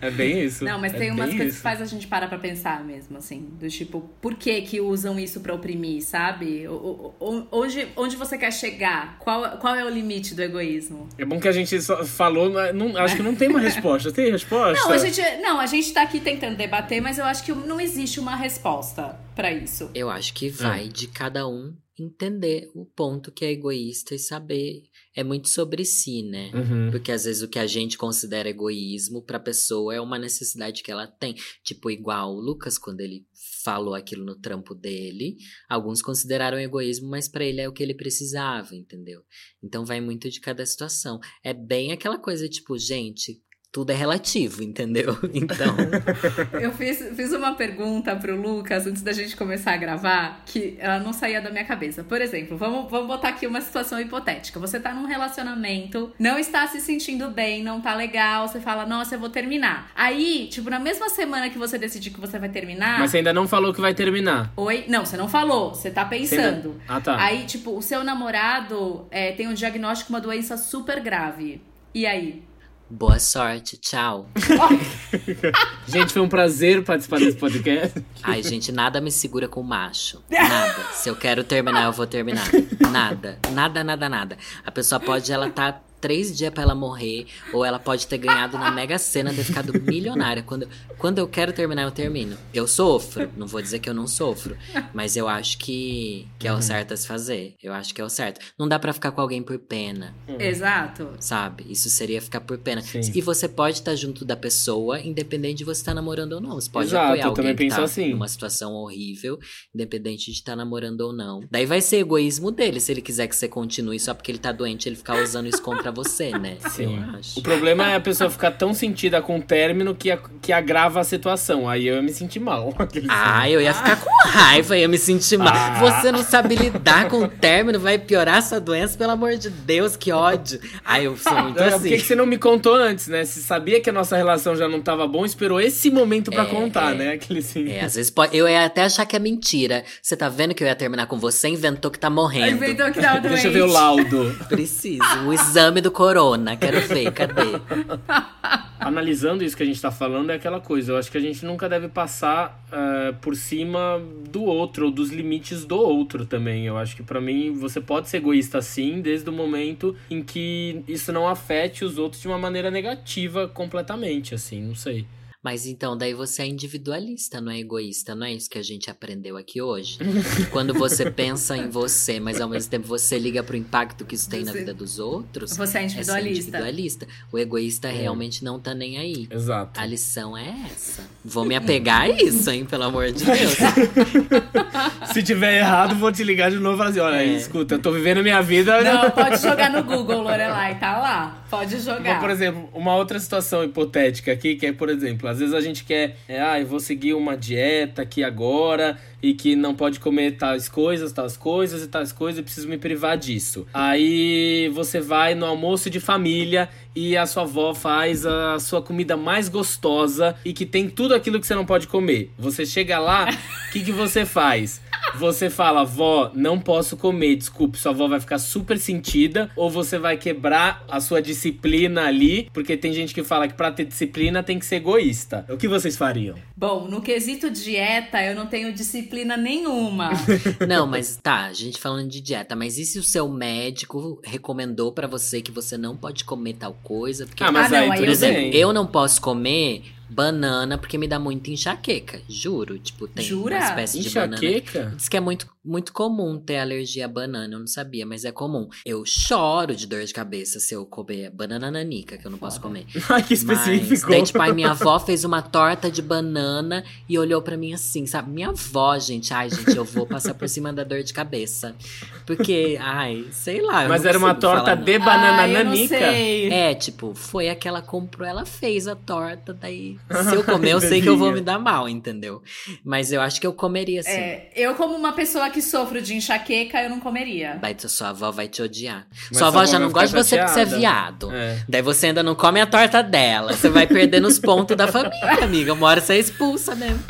É bem isso. Não, mas É tem umas coisas isso. que faz a gente parar pra pensar mesmo, assim. Do tipo, por que que usam isso pra oprimir, sabe? O- o- o- Onde, onde você quer chegar? Qual, qual é o limite do egoísmo? É bom que a gente só falou, mas não- acho que não tem uma resposta. Tem resposta? Não, a gente, não, a gente tá aqui tentando debater, mas eu acho que não existe uma resposta pra isso. Eu acho que vai de cada um entender o ponto que é egoísta e saber. É muito sobre si, né? Uhum. Porque às vezes o que a gente considera egoísmo pra pessoa é uma necessidade que ela tem. Tipo, igual o Lucas, quando ele falou aquilo no trampo dele, alguns consideraram egoísmo, mas pra ele é o que ele precisava, entendeu? Então vai muito de cada situação. É bem aquela coisa, tipo, gente, tudo é relativo, entendeu? Então. Eu fiz, fiz uma pergunta pro Lucas antes da gente começar a gravar que ela não saía da minha cabeça. Por exemplo, vamos, vamos botar aqui uma situação hipotética. Você tá num relacionamento, não está se sentindo bem, não tá legal, você fala, nossa, eu vou terminar. Aí, tipo, na mesma semana que você decidir que você vai terminar. Mas você ainda não falou que vai terminar. Oi? Não, você não falou, você tá Você ainda- pensando. Ah, tá. Aí, tipo, o seu namorado é, tem um diagnóstico de uma doença super grave. E aí? Boa sorte, tchau. Gente, foi um prazer participar desse podcast. Ai, gente, nada me segura com macho. Nada. Se eu quero terminar, eu vou terminar. Nada. Nada, nada, nada. A pessoa pode, ela tá três dias pra ela morrer, ou ela pode ter ganhado na Mega Sena, ter ficado milionária. Quando, quando eu quero terminar, eu termino. Eu sofro. Não vou dizer que eu não sofro. Mas eu acho que, que é o certo a se fazer. Eu acho que é o certo. Não dá pra ficar com alguém por pena. Exato. Sabe? Isso seria ficar por pena. Sim. E você pode estar junto da pessoa, independente de você estar namorando ou não. Você pode Exato, apoiar alguém que tá assim. numa situação horrível, independente de estar namorando ou não. Daí vai ser egoísmo dele, se ele quiser que você continue só porque ele tá doente, ele ficar usando isso contra você, né? Sim. Eu acho. O problema é a pessoa ficar tão sentida com o término que, a- que agrava a situação. Aí eu ia me sentir mal. Ah, eu ia ficar com raiva, ia me sentir mal. Ah. Você não sabe lidar com o término, vai piorar sua doença, pelo amor de Deus, que ódio. Ai, eu sou muito É, assim. Por que, você não me contou antes, né? Se sabia que a nossa relação já não tava bom, esperou esse momento pra É, contar, é. né? Aquele assim. É, às vezes pode, eu ia até achar que é mentira. Você tá vendo que eu ia terminar com você, inventou que tá morrendo. Inventou que tava doente. Deixa eu ver o laudo. Preciso. O exame do corona. Quero ver, cadê? Analisando isso que a gente tá falando, é aquela coisa. Eu acho que a gente nunca deve passar eh, por cima do outro, ou dos limites do outro também. Eu acho que pra mim você pode ser egoísta sim, desde o momento em que isso não afete os outros de uma maneira negativa completamente, assim, não sei. Mas então, daí você é individualista, não é egoísta, não é isso que a gente aprendeu aqui hoje? Quando você pensa em você, mas ao mesmo tempo você liga pro impacto que isso tem na Você- vida dos outros. Você é É individualista. individualista. O egoísta realmente não tá nem aí. Exato. A lição é essa. Vou me apegar a isso, hein? Pelo amor de Deus. Se tiver errado, vou te ligar de novo e falar assim: olha, É. escuta, eu tô vivendo a minha vida. Não, pode jogar no Google, Lorelai, tá lá. Pode jogar. Mas, por exemplo, uma outra situação hipotética aqui, que é, por exemplo, às vezes a gente quer, é, ah, eu vou seguir uma dieta aqui agora e que não pode comer tais coisas, tais coisas e tais coisas, eu preciso me privar disso. Aí você vai no almoço de família e a sua avó faz a sua comida mais gostosa e que tem tudo aquilo que você não pode comer. Você chega lá, o que, que você faz? Você fala, vó, não posso comer, desculpe, sua avó vai ficar super sentida, ou você vai quebrar a sua disciplina ali, porque tem gente que fala que pra ter disciplina tem que ser egoísta. O que vocês fariam? Bom, no quesito dieta, eu não tenho disciplina nenhuma. Não, mas tá, a gente falando de dieta, mas e se o seu médico recomendou pra você que você não pode comer tal coisa? Porque, Ah, mas Ah, não, aí, por exemplo, eu não posso comer banana porque me dá muita enxaqueca. Juro, tipo, tem Jura? uma espécie de banana. Enxaqueca? Diz que é muito muito comum ter alergia à banana, eu não sabia, mas é comum. Eu choro de dor de cabeça se eu comer banana nanica, que eu não posso comer. Ai, que específico. Mas, daí, tipo, aí minha avó fez uma torta de banana e olhou pra mim assim, sabe? Minha avó, gente, ai, gente, eu vou passar por cima da dor de cabeça. Porque, ai, sei lá. Mas era uma torta falar, de banana Ai, eu não nanica. sei. É, tipo, foi a que ela comprou, ela fez a torta, daí se eu comer, eu sei que eu vou me dar mal, entendeu? Mas eu acho que eu comeria sim. É, eu, como uma pessoa que sofro de enxaqueca, eu não comeria. Vai, sua avó vai te odiar. Mas sua avó já não gosta de você porque você é viado. É. Daí você ainda não come a torta dela. Você vai perdendo os pontos da família, amiga. Uma hora você é expulsa mesmo.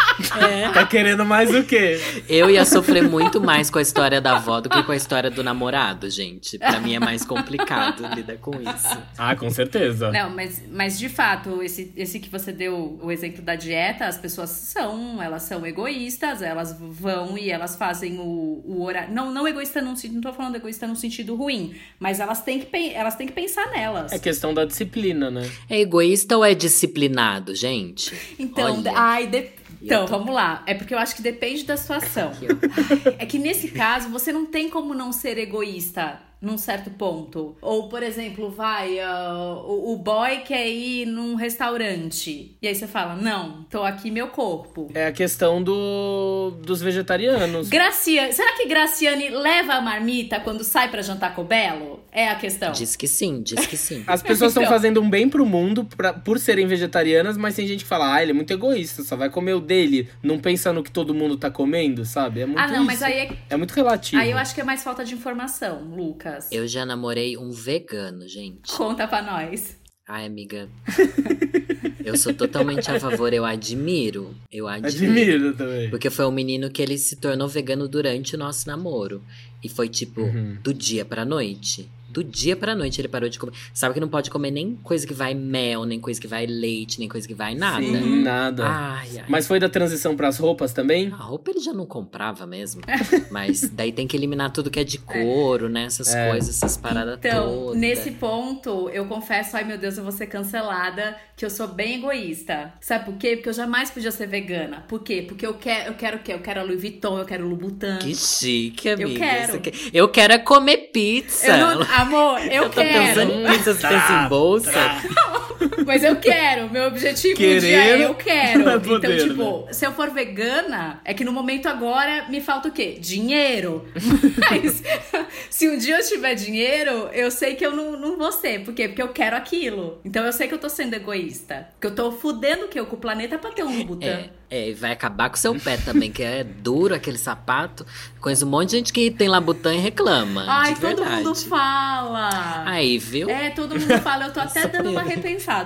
É. Tá querendo mais o quê? Eu ia sofrer muito mais com a história da avó do que com a história do namorado, gente. Pra mim é mais complicado lidar com isso. Ah, com certeza. Não, mas, mas de fato, esse, esse que você deu o exemplo da dieta, as pessoas são, elas são egoístas, elas vão e elas fazem o, o horário. Não, não egoísta num sentido, não tô falando egoísta num sentido ruim, mas elas têm que, elas têm que pensar nelas. É questão da disciplina, né? É egoísta ou é disciplinado, gente? Então, Olha. ai, de- então, vamos lá. É porque eu acho que depende da situação. É que nesse caso, você não tem como não ser egoísta num certo ponto. Ou, por exemplo, vai, ah, o, o boy quer ir num restaurante. E aí você fala, não, tô aqui meu corpo. É a questão do, dos vegetarianos. Graciane, será que Graciane leva a marmita quando sai pra jantar com o Belo? É a questão. Diz que sim, diz que sim. As pessoas estão Então. fazendo um bem pro mundo pra- por serem vegetarianas, mas tem gente que fala, ah, ele é muito egoísta, só vai comer o dele, não pensa no que todo mundo tá comendo, sabe? É muito Ah, não, mas isso. aí, é- É muito relativo. aí eu acho que é mais falta de informação, Lucas. Eu já namorei um vegano, gente. Conta pra nós. Ai, amiga. Eu sou totalmente a favor, eu admiro. Eu admiro. Admiro também. Porque foi um menino que ele se tornou vegano durante o nosso namoro. E foi tipo, Uhum. do dia pra noite. Do dia pra noite ele parou de comer. Sabe que não pode comer nem coisa que vai mel, nem coisa que vai leite, nem coisa que vai nada. Sim, nada. Ai, ai. Mas foi da transição pras roupas também? A roupa ele já não comprava mesmo. Mas daí tem que eliminar tudo que é de couro, né? Essas É. coisas, essas paradas Então, todas. nesse ponto, eu confesso, ai meu Deus, eu vou ser cancelada, que eu sou bem egoísta. Sabe por quê? Porque eu jamais podia ser vegana. Por quê? Porque eu quero, eu quero o quê? Eu quero a Louis Vuitton, eu quero o Louboutin. Que chique, amiga. quero. Você quer- Eu quero é comer pizza. Eu não, amor, eu, Eu tô pensando quero. em pizza, você pensa em bolsa. Mas eu quero. Meu objetivo um Querer dia é eu quero. é poder, então, tipo, se eu for vegana, é que no momento agora me falta o quê? Dinheiro. Mas se um dia eu tiver dinheiro, eu sei que eu não, não vou ser. Por quê? Porque eu quero aquilo. Então eu sei que eu tô sendo egoísta. Porque eu tô fudendo o quê? Com o planeta pra ter um Louboutin. É, é, e vai acabar com o seu pé também, que é duro aquele sapato. Conheço um monte de gente que tem Labutan e reclama. Ai, de todo verdade. mundo fala. Aí, viu? É, todo mundo fala. Eu tô até dando uma eu.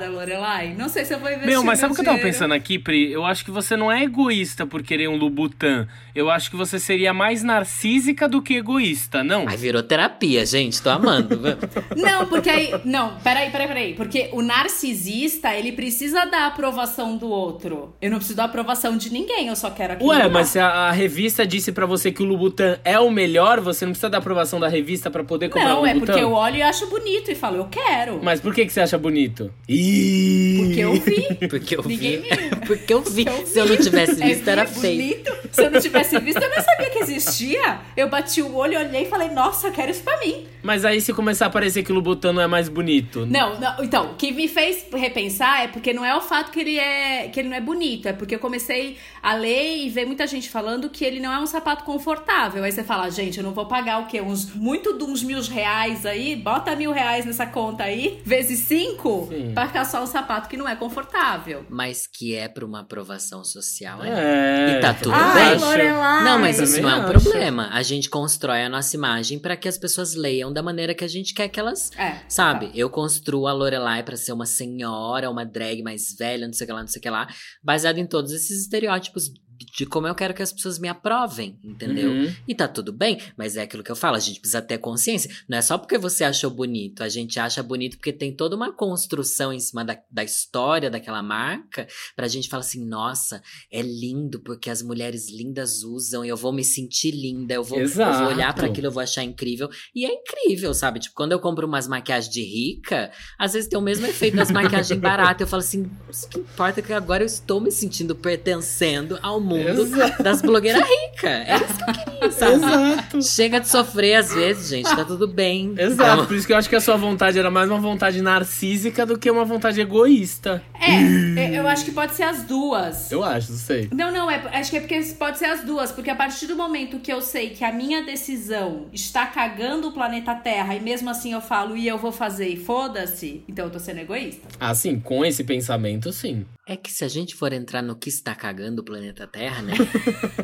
Lorelai. Não sei se eu vou investir Meu, mas sabe o que eu tava pensando aqui, Pri? Eu acho que você não é egoísta por querer um Louboutin. Eu acho que você seria mais narcísica do que egoísta, não? Aí virou terapia, gente. Tô amando. Não, porque aí. Não, peraí, peraí, peraí. Porque o narcisista, ele precisa da aprovação do outro. Eu não preciso da aprovação de ninguém, eu só quero aquilo. Ué, lá. mas se a, a revista disse pra você que o Louboutin é o melhor, você não precisa da aprovação da revista pra poder comprar Não, um é Louboutin? porque eu olho e acho bonito e falo, eu quero. Mas por que, que você acha bonito? Ih! Porque eu vi. Porque eu Ninguém vi. viu. Porque eu vi. Eu Se eu não tivesse É visto, era vi- feio. bonito. Se eu não tivesse visto, eu nem sabia que existia. Eu bati o olho, olhei e falei, nossa, quero isso pra mim. Mas aí se começar a parecer que o Louboutin não é mais bonito. Não, não, então, o que me fez repensar é porque não é o fato que ele é que ele não é bonito, é porque eu comecei a ler e ver muita gente falando que ele não é um sapato confortável. Aí você fala, gente, eu não vou pagar o quê? Uns, muito de uns mil reais aí, bota mil reais nessa conta aí, vezes cinco, Sim. Ficar só um sapato que não é confortável. Mas que é pra uma aprovação social, é. É. E tá tudo eu bem. Lorelai. Não, mas isso não é um acho. problema. A gente constrói a nossa imagem pra que as pessoas leiam da maneira que a gente quer que elas. É. Sabe? Eu construo a Lorelai pra ser uma senhora, uma drag mais velha, não sei o que lá, não sei o que lá, baseado em todos esses estereótipos de como eu quero que as pessoas me aprovem, entendeu? Uhum. E tá tudo bem, mas é aquilo que eu falo, a gente precisa ter consciência. Não é só porque você achou bonito, a gente acha bonito porque tem toda uma construção em cima da, da história daquela marca, pra gente falar assim, nossa, é lindo porque as mulheres lindas usam e eu vou me sentir linda, eu vou, eu vou olhar pra aquilo, eu vou achar incrível. E é incrível, sabe? Tipo, quando eu compro umas maquiagens de rica, às vezes tem o mesmo efeito das maquiagens baratas. Eu falo assim, o que importa é que agora eu estou me sentindo pertencendo ao mundo Exato. das blogueiras ricas. É isso que eu queria, sabe? Exato. Chega de sofrer às vezes, gente. Tá tudo bem. Exato, Então, por isso que eu acho que a sua vontade era mais uma vontade narcísica do que uma vontade egoísta. É, eu acho que pode ser as duas. Eu acho, não sei. Não, não, é, acho que é porque pode ser as duas, porque a partir do momento que eu sei que a minha decisão está cagando o planeta Terra e mesmo assim eu falo e eu vou fazer e foda-se, então eu tô sendo egoísta. Ah, sim, com esse pensamento, sim. É que se a gente for entrar no que está cagando o planeta Terra, né?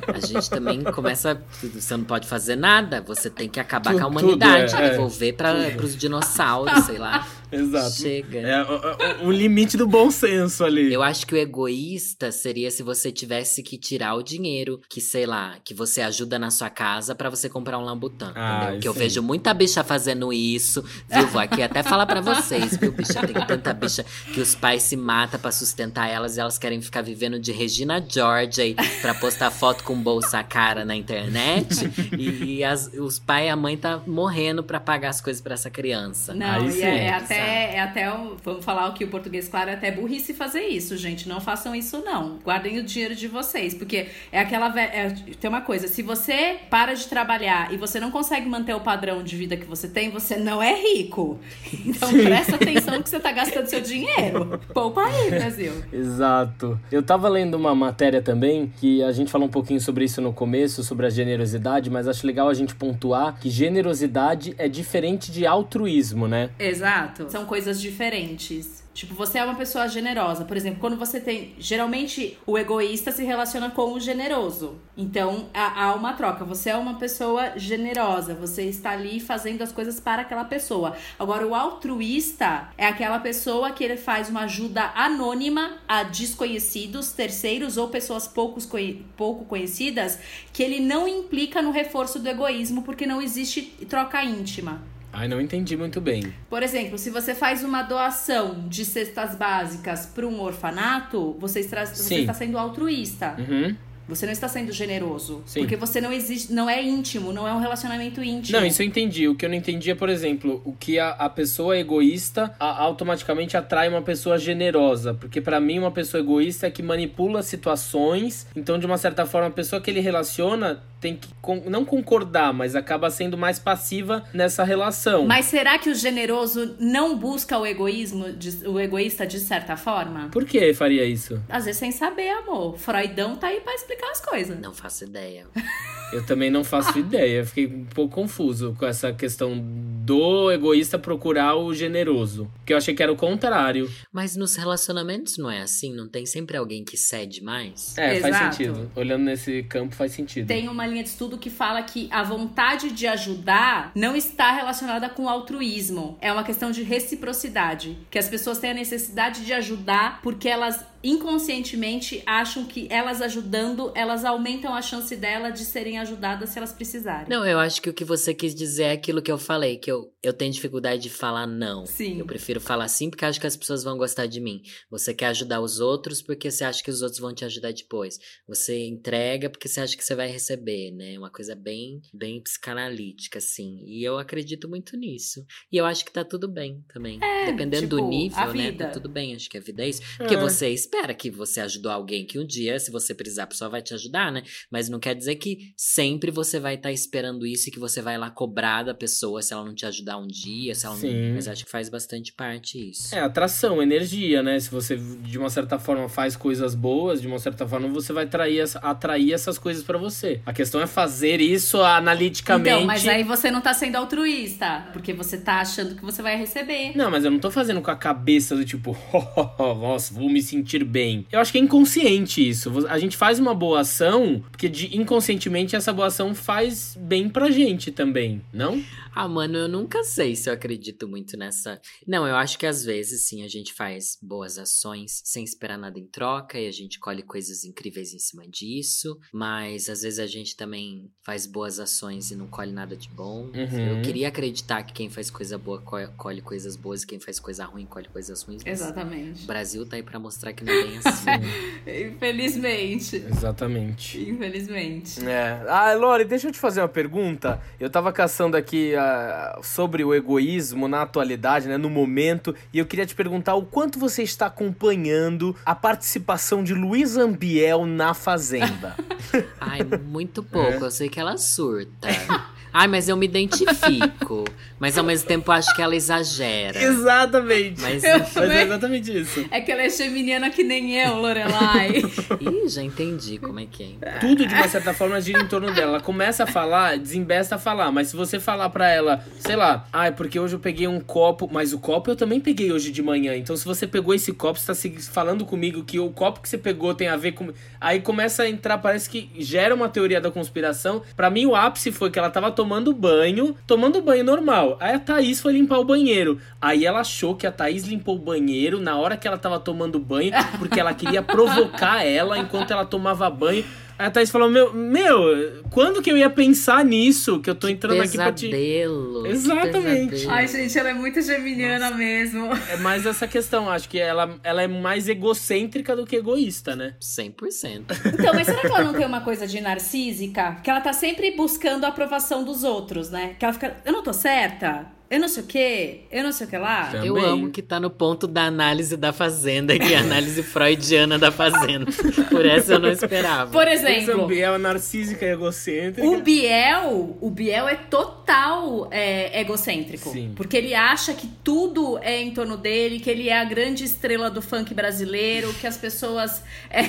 a gente também começa. Você não pode fazer nada, você tem que acabar com a humanidade, é, é. devolver para os dinossauros, sei lá. Exato. Chega. É o, o- o limite do bom senso ali. Eu acho que o egoísta seria se você tivesse que tirar o dinheiro que, sei lá, que você ajuda na sua casa pra você comprar um lambutã, Ah? Que eu vejo muita bicha fazendo isso, viu? Vou aqui até falar pra vocês, viu, bicha? Tem tanta bicha que os pais se matam pra sustentar elas e elas querem ficar vivendo de Regina George aí pra postar foto com bolsa cara na internet e, as- os pais e a mãe tá morrendo pra pagar as coisas pra essa criança. Não, Aí e sim. é, é até, é até vamos falar o que o português claro, é até burrice fazer isso, gente. Não façam isso, não. Guardem o dinheiro de vocês, porque é aquela. é- tem uma coisa, se você para de trabalhar e você não consegue manter o padrão de vida que você tem, você não é rico. Então presta atenção que você tá gastando seu dinheiro. Poupa aí, Brasil. Exato. Eu tava lendo uma matéria também que a gente falou um pouquinho sobre isso no começo, sobre a generosidade, mas acho legal a gente pontuar que generosidade é diferente de altruísmo, né? Exato. São coisas diferentes. Tipo, você é uma pessoa generosa. Por exemplo, quando você tem. Geralmente, o egoísta se relaciona com o generoso. Então, há, uma troca. Você é uma pessoa generosa. Você está ali fazendo as coisas para aquela pessoa. Agora, o altruísta é aquela pessoa que ele faz uma ajuda anônima a desconhecidos, terceiros ou pessoas poucos pouco conhecidas, que ele não implica no reforço do egoísmo, porque não existe troca íntima. Ai, não entendi muito bem. Por exemplo, se você faz uma doação de cestas básicas para um orfanato, você está, você está sendo altruísta. Uhum. Você não está sendo generoso. Sim. Porque você não existe, não é íntimo, não é um relacionamento íntimo. Não, isso eu entendi. O que eu não entendi é, por exemplo, o que a, a pessoa egoísta a- automaticamente atrai uma pessoa generosa. Porque pra mim, uma pessoa egoísta é que manipula situações. Então, de uma certa forma, a pessoa que ele relaciona tem que não concordar, mas acaba sendo mais passiva nessa relação. Mas será que o generoso não busca o egoísmo, o egoísta de certa forma? Por que faria isso? Às vezes sem saber, amor. Freudão tá aí pra explicar as coisas. Não faço ideia. Eu também não faço ideia. Fiquei um pouco confuso com essa questão do egoísta procurar o generoso. Porque eu achei que era o contrário. Mas nos relacionamentos não é assim? Não tem sempre alguém que cede mais? É, faz Exato. sentido. Olhando nesse campo, faz sentido. Tem uma linha de estudo que fala que a vontade de ajudar não está relacionada com altruísmo. É uma questão de reciprocidade. Que as pessoas têm a necessidade de ajudar porque elas inconscientemente acham que elas ajudando, elas aumentam a chance dela de serem ajudadas se elas precisarem. Não, eu acho que o que você quis dizer é aquilo que eu falei, que eu, eu tenho dificuldade de falar não. Sim. Eu prefiro falar sim porque acho que as pessoas vão gostar de mim. Você quer ajudar os outros porque você acha que os outros vão te ajudar depois. Você entrega porque você acha que você vai receber, né? Uma coisa bem, bem psicanalítica, assim. E eu acredito muito nisso. E eu acho que tá tudo bem também. Dependendo do tipo, nível, a né? Tá tudo bem, acho que a vida é isso. Porque É. você espera que você ajudou alguém que um dia, se você precisar, a pessoa vai te ajudar, né? Mas não quer dizer que sempre você vai estar esperando isso e que você vai lá cobrar da pessoa se ela não te ajudar um dia, se ela Sim. não. Mas acho que faz bastante parte isso. É, atração, energia, né? Se você, de uma certa forma, faz coisas boas, de uma certa forma, você vai atrair, atrair essas coisas pra você. A questão é fazer isso analiticamente. Então, mas aí você não tá sendo altruísta, porque você tá achando que você vai receber. Não, mas eu não tô fazendo com a cabeça do tipo, nossa, vou me sentir bem. Eu acho que é inconsciente isso. A gente faz uma boa ação, porque de, inconscientemente essa boa ação faz bem pra gente também, não? Ah, mano, eu nunca sei se eu acredito muito nessa. Não, eu acho que às vezes sim a gente faz boas ações sem esperar nada em troca e a gente colhe coisas incríveis em cima disso. Mas às vezes a gente também faz boas ações e não colhe nada de bom. Uhum. Eu queria acreditar que quem faz coisa boa co- colhe coisas boas e quem faz coisa ruim colhe coisas ruins. mas Exatamente. O Brasil tá aí pra mostrar que assim. Infelizmente. Exatamente. Infelizmente. É. Ah, Lore, deixa eu te fazer uma pergunta. Eu tava caçando aqui uh, sobre o egoísmo na atualidade, né, no momento, e eu queria te perguntar o quanto você está acompanhando a participação de Luiz Ambiel na Fazenda. Ai, muito pouco. É. Eu sei que ela surta. Ai, mas eu me identifico. mas ao mesmo tempo acho que ela exagera. Exatamente. Mas, mas é exatamente isso. É que ela é geminiana que nem eu, Lorelai. Ih, já entendi como é que é. Tudo, de uma certa forma, gira em torno dela. Ela começa a falar, desembesta a falar. Mas se você falar pra ela, sei lá, ai, ah, porque hoje eu peguei um copo, mas o copo eu também peguei hoje de manhã. Então, se você pegou esse copo, você tá falando comigo que o copo que você pegou tem a ver com. Aí começa a entrar, parece que gera uma teoria da conspiração. Para mim, o ápice foi que ela tava tomando tomando banho, tomando banho normal. Aí a Thaís foi limpar o banheiro. Aí ela achou que a Thaís limpou o banheiro na hora que ela tava tomando banho, porque ela queria provocar ela enquanto ela tomava banho. A Thaís falou: Meu, meu, quando que eu ia pensar nisso? Que eu tô entrando pesadelo, aqui pra te. Exatamente. Pesadelo. Ai, gente, ela é muito geminiana Nossa. mesmo. É mais essa questão, acho que ela, ela é mais egocêntrica do que egoísta, né? 100%. Então, mas será que ela não tem uma coisa de narcísica? Que ela tá sempre buscando a aprovação dos outros, né? Que ela fica: Eu não tô certa? Eu não sei o que, eu não sei o que lá. Também. Eu amo que tá no ponto da análise da Fazenda, que é a análise freudiana da Fazenda. Por essa eu não esperava. Por exemplo... O Biel é narcísica e egocêntrica. O Biel, o Biel é total é, egocêntrico. Sim. Porque ele acha que tudo é em torno dele, que ele é a grande estrela do funk brasileiro, que as pessoas... É,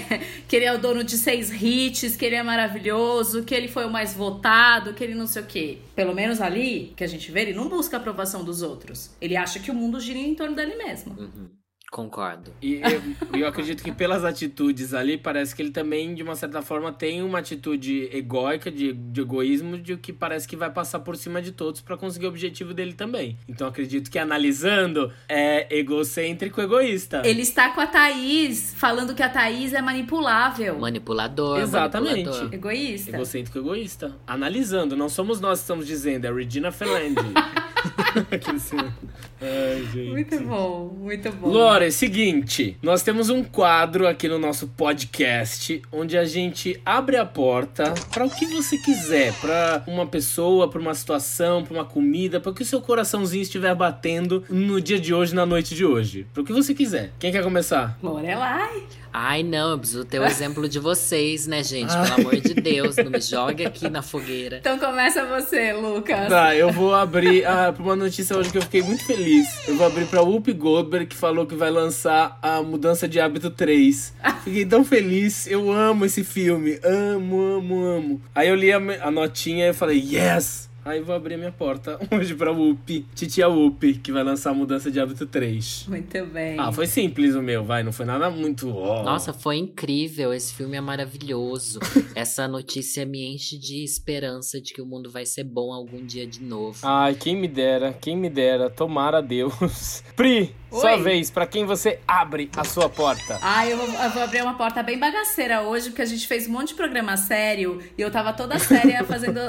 que ele é o dono de seis hits, que ele é maravilhoso, que ele foi o mais votado, que ele não sei o que. Pelo menos ali, que a gente vê, ele não busca aprovação dos outros. Ele acha que o mundo gira em torno dele mesmo. Uhum. Concordo. E eu, eu, acredito que pelas atitudes ali, parece que ele também, de uma certa forma, tem uma atitude egóica, de, de egoísmo, de que parece que vai passar por cima de todos para conseguir o objetivo dele também. Então acredito que analisando, é egocêntrico egoísta. Ele está com a Thaís, falando que a Thaís é manipulável. Manipulador. Exatamente. Manipulador. Egoísta. Egocêntrico egoísta. Analisando, não somos nós que estamos dizendo, é a Regina Fernandes. Ai, gente. Muito bom, muito bom. Lore, seguinte, nós temos um quadro aqui no nosso podcast onde a gente abre a porta para o que você quiser, para uma pessoa, para uma situação, para uma comida, para o que o seu coraçãozinho estiver batendo no dia de hoje, na noite de hoje. Para o que você quiser. Quem quer começar? Lorelai. Ai, não, eu preciso ter o exemplo de vocês, né, gente? Pelo amor de Deus, não me jogue aqui na fogueira. Então começa você, Lucas. Tá, eu vou abrir ah, pra uma notícia hoje que eu fiquei muito feliz. Eu vou abrir pra Whoopi Goldberg, que falou que vai lançar a Mudança de Hábito 3. Fiquei tão feliz, eu amo esse filme. Amo, amo, amo. Aí eu li a, a notinha e falei, yes! Aí vou abrir minha porta hoje pra Whoopi, titia Whoopi, que vai lançar a Mudança de Hábito 3. Muito bem. Ah, foi simples o meu, vai, não foi nada muito... Oh. Nossa, foi incrível, esse filme é maravilhoso. Essa notícia me enche de esperança de que o mundo vai ser bom algum dia de novo. Ai, quem me dera, quem me dera, tomara Deus. Pri, Oi. Sua vez, para quem você abre a sua porta. Ah, eu vou, eu vou, abrir uma porta bem bagaceira hoje, porque a gente fez um monte de programa sério e eu tava toda séria fazendo.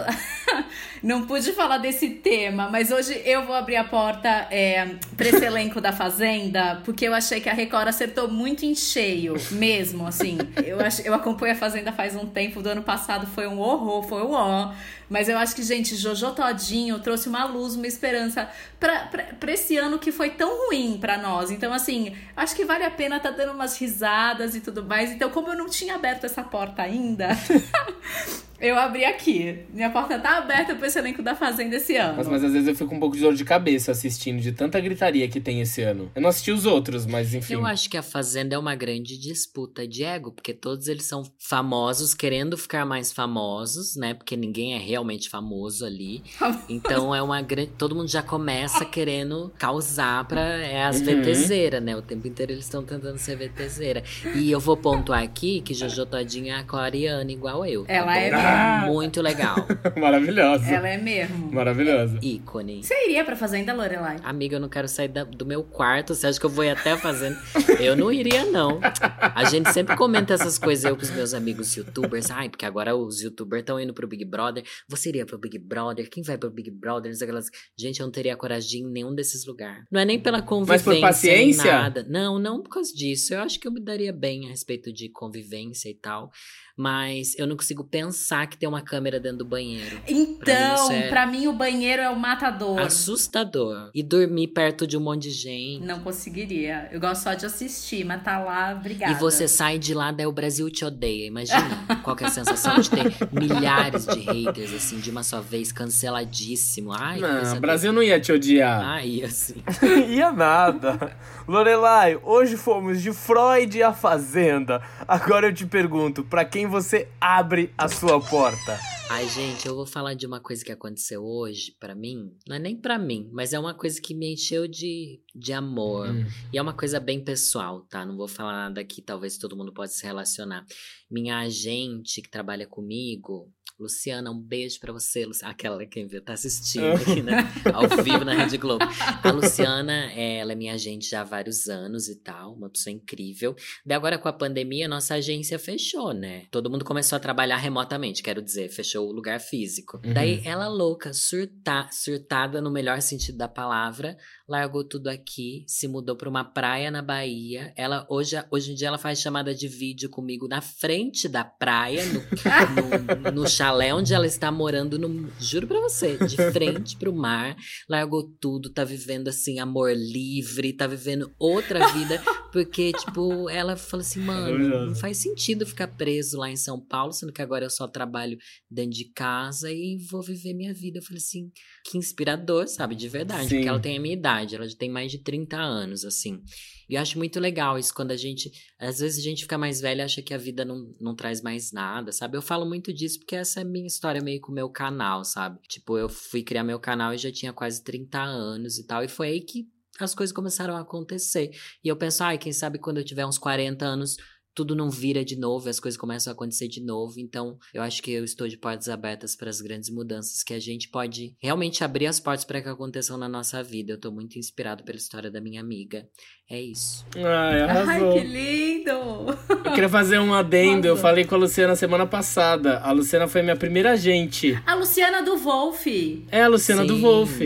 Não pude falar desse tema, mas hoje eu vou abrir a porta é, pra esse elenco da Fazenda, porque eu achei que a Record acertou muito em cheio, mesmo, assim. Eu, ach, eu acompanho a Fazenda faz um tempo, do ano passado foi um horror, foi um ó. Mas eu acho que, gente, Jojo Todinho trouxe uma luz, uma esperança para esse ano que foi tão ruim para nós. Então, assim, acho que vale a pena tá dando umas risadas e tudo mais. Então, como eu não tinha aberto essa porta ainda, Eu abri aqui. Minha porta tá aberta pro esse elenco da Fazenda esse ano. Mas, mas às vezes eu fico um pouco de dor de cabeça assistindo, de tanta gritaria que tem esse ano. Eu não assisti os outros, mas enfim. Eu acho que a Fazenda é uma grande disputa de ego, porque todos eles são famosos, querendo ficar mais famosos, né? Porque ninguém é realmente famoso ali. então é uma grande. Todo mundo já começa querendo causar pra. É as uhum. VTZera, né? O tempo inteiro eles estão tentando ser VTZera. E eu vou pontuar aqui que Jojo Todinha é aquariana igual eu. Ela tá é é muito legal. Maravilhosa. Ela é mesmo. Maravilhosa. Ícone. Você iria pra Fazenda, Lorelai? Amiga, eu não quero sair da- do meu quarto. Você acha que eu vou ir até a fazenda? Eu não iria, não. A gente sempre comenta essas coisas, eu com os meus amigos youtubers. Ai, porque agora os youtubers estão indo pro Big Brother. Você iria pro Big Brother? Quem vai pro Big Brother? Aquelas... Gente, eu não teria coragem de ir em nenhum desses lugares. Não é nem pela convivência. nem paciência? Nada. Não, não por causa disso. Eu acho que eu me daria bem a respeito de convivência e tal. Mas eu não consigo pensar que tem uma câmera dentro do banheiro. Então, pra é- mim, o banheiro é o matador. Assustador. E dormir perto de um monte de gente. Não conseguiria. Eu gosto só de assistir, mas tá lá, obrigada. E você sai de lá, daí o Brasil te odeia. Imagina qual que é a sensação de ter milhares de haters, assim, de uma só vez, canceladíssimo. Ai, Não, o Brasil não ia te odiar. Ai, assim. Ia nada. Lorelai, hoje fomos de Freud à Fazenda. Agora eu te pergunto, pra quem você abre a sua porta? Ai, gente, eu vou falar de uma coisa que aconteceu hoje pra mim. Não é nem pra mim, mas é uma coisa que me encheu de, de amor. Hum. E é uma coisa bem pessoal, tá? Não vou falar nada que talvez todo mundo possa se relacionar. Minha agente que trabalha comigo, Luciana, um beijo pra você. Luci- Aquela que tá assistindo aqui, né? Ao vivo na Rede Globo. A Luciana, ela é minha agente já há vários anos e tal, uma pessoa incrível. Daí agora com a pandemia, nossa agência fechou, né? Todo mundo começou a trabalhar remotamente, quero dizer, fechou o lugar físico. Uhum. Daí ela louca, surta, surtada no melhor sentido da palavra, largou tudo aqui, se mudou pra uma praia na Bahia. Ela hoje, hoje em dia ela faz chamada de vídeo comigo na frente da praia, no, no, no chalé onde ela está morando, no, juro pra você, de frente pro mar. Largou tudo, tá vivendo assim amor livre, tá vivendo outra vida, porque tipo, ela falou assim, mano, não faz sentido ficar preso lá em São Paulo, sendo que agora eu só trabalho dentro de casa e vou viver minha vida. Eu falei assim, que inspirador, sabe? De verdade. Sim. Porque ela tem a minha idade, ela já tem mais de 30 anos, assim. E eu acho muito legal isso quando a gente. Às vezes a gente fica mais velha e acha que a vida não, não traz mais nada, sabe? Eu falo muito disso porque essa é a minha história meio com o meu canal, sabe? Tipo, eu fui criar meu canal e já tinha quase 30 anos e tal. E foi aí que as coisas começaram a acontecer. E eu penso, ai, quem sabe quando eu tiver uns 40 anos tudo não vira de novo, as coisas começam a acontecer de novo. Então, eu acho que eu estou de portas abertas para as grandes mudanças que a gente pode realmente abrir as portas para que aconteçam na nossa vida. Eu tô muito inspirado pela história da minha amiga. É isso. Ai, Ai, arrasou. que lindo! Eu queria fazer um adendo. Eu Arrasou. falei com a Luciana semana passada. A Luciana foi minha primeira agente. A Luciana do Wolf. É a Luciana do Sim. Wolf.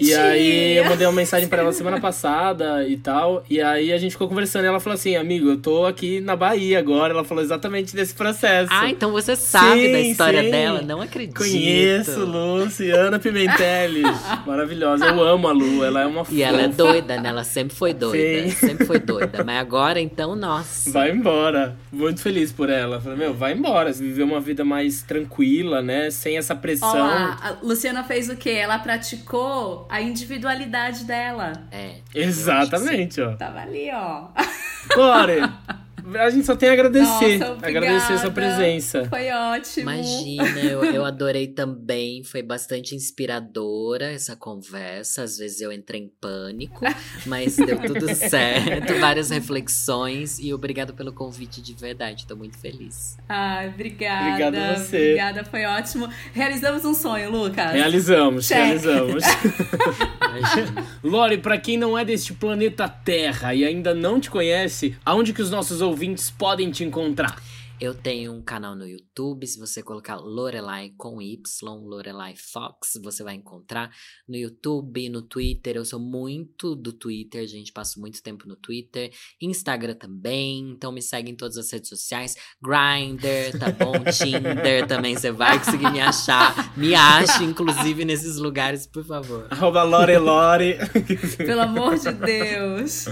E aí eu mandei uma mensagem pra ela semana passada e tal. E aí a gente ficou conversando. E ela falou assim: Amigo, eu tô aqui na Bahia agora. Ela falou exatamente desse processo. Ah, então você sabe Sim, da história sim. dela? Não acredito. Conheço, Luciana Pimentelli. Maravilhosa. Eu amo a Lu. Ela é uma E ela é doida, né? Ela sempre foi doida. Sim. Sempre foi doida. Mas agora, então, nossa. Vai embora. Muito feliz por ela. Falei, meu, vai embora. Você viver uma vida mais tranquila, né? Sem essa pressão. Ó lá, a Luciana fez o quê? Ela praticou a individualidade dela. É. Exatamente, ó. Tava ali, ó. Lore, a gente só tem a agradecer. Nossa, obrigada. agradecer a sua presença. Foi ótimo. Imagina, eu, eu adorei também. Foi bastante inspiradora essa conversa. Às vezes eu entrei em pânico, mas deu tudo certo. Várias reflexões e obrigado pelo convite de verdade. Tô muito feliz. Ai, obrigada. Obrigado a você. Obrigada, foi ótimo. Realizamos um sonho, Lucas. Realizamos, Check. realizamos. Lore, pra quem não é deste planeta Terra e ainda não te conhece, aonde que os nossos ouvintes podem te encontrar? Eu tenho um canal no YouTube, se você colocar Lorelai com Y, Lorelai Fox, você vai encontrar no YouTube, no Twitter. Eu sou muito do Twitter, gente, passo muito tempo no Twitter, Instagram também, então me segue em todas as redes sociais, Grindr, tá bom? Tinder também, você vai conseguir me achar. Me ache, inclusive, nesses lugares, por favor. Arroba Lore Lore. Pelo amor de Deus.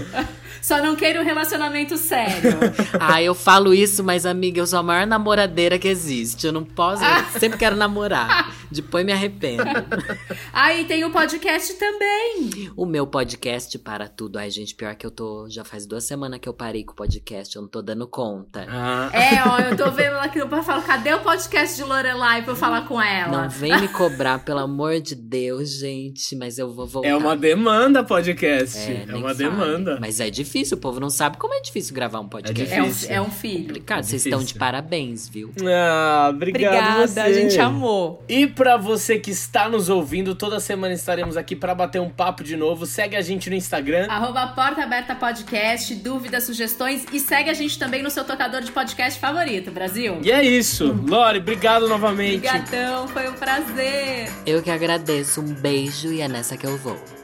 Só não queiro um relacionamento sério. Ah, eu falo isso, mas amiga, eu sou a maior namoradeira que existe. Eu não posso, eu sempre quero namorar. Depois me arrependo. Aí tem o podcast também. O meu podcast para tudo. Ai, gente, pior que eu tô. Já faz duas semanas que eu parei com o podcast, eu não tô dando conta. Ah, É, ó, eu tô vendo aqui no falo, cadê o podcast de Lorelai pra eu falar com ela? Não vem me cobrar, pelo amor de Deus, gente. Mas eu vou voltar. é uma demanda podcast. É, É, uma fale. demanda. Mas é difícil, o povo não sabe como é difícil gravar um podcast. é, um, difícil. é um filho. complicado. Vocês difícil. estão de parabéns, viu? Ah, obrigado Obrigada, você. a gente amou. E pra você que está nos ouvindo, toda semana estaremos aqui pra bater um papo de novo. Segue a gente no Instagram. Arroba Porta Aberta Podcast, dúvidas, sugestões e segue a gente também no seu tocador de podcast favorito, Brasil. E é isso. Lore, obrigado novamente. Obrigadão, foi um prazer. Eu que agradeço. Um beijo e é nessa que eu vou.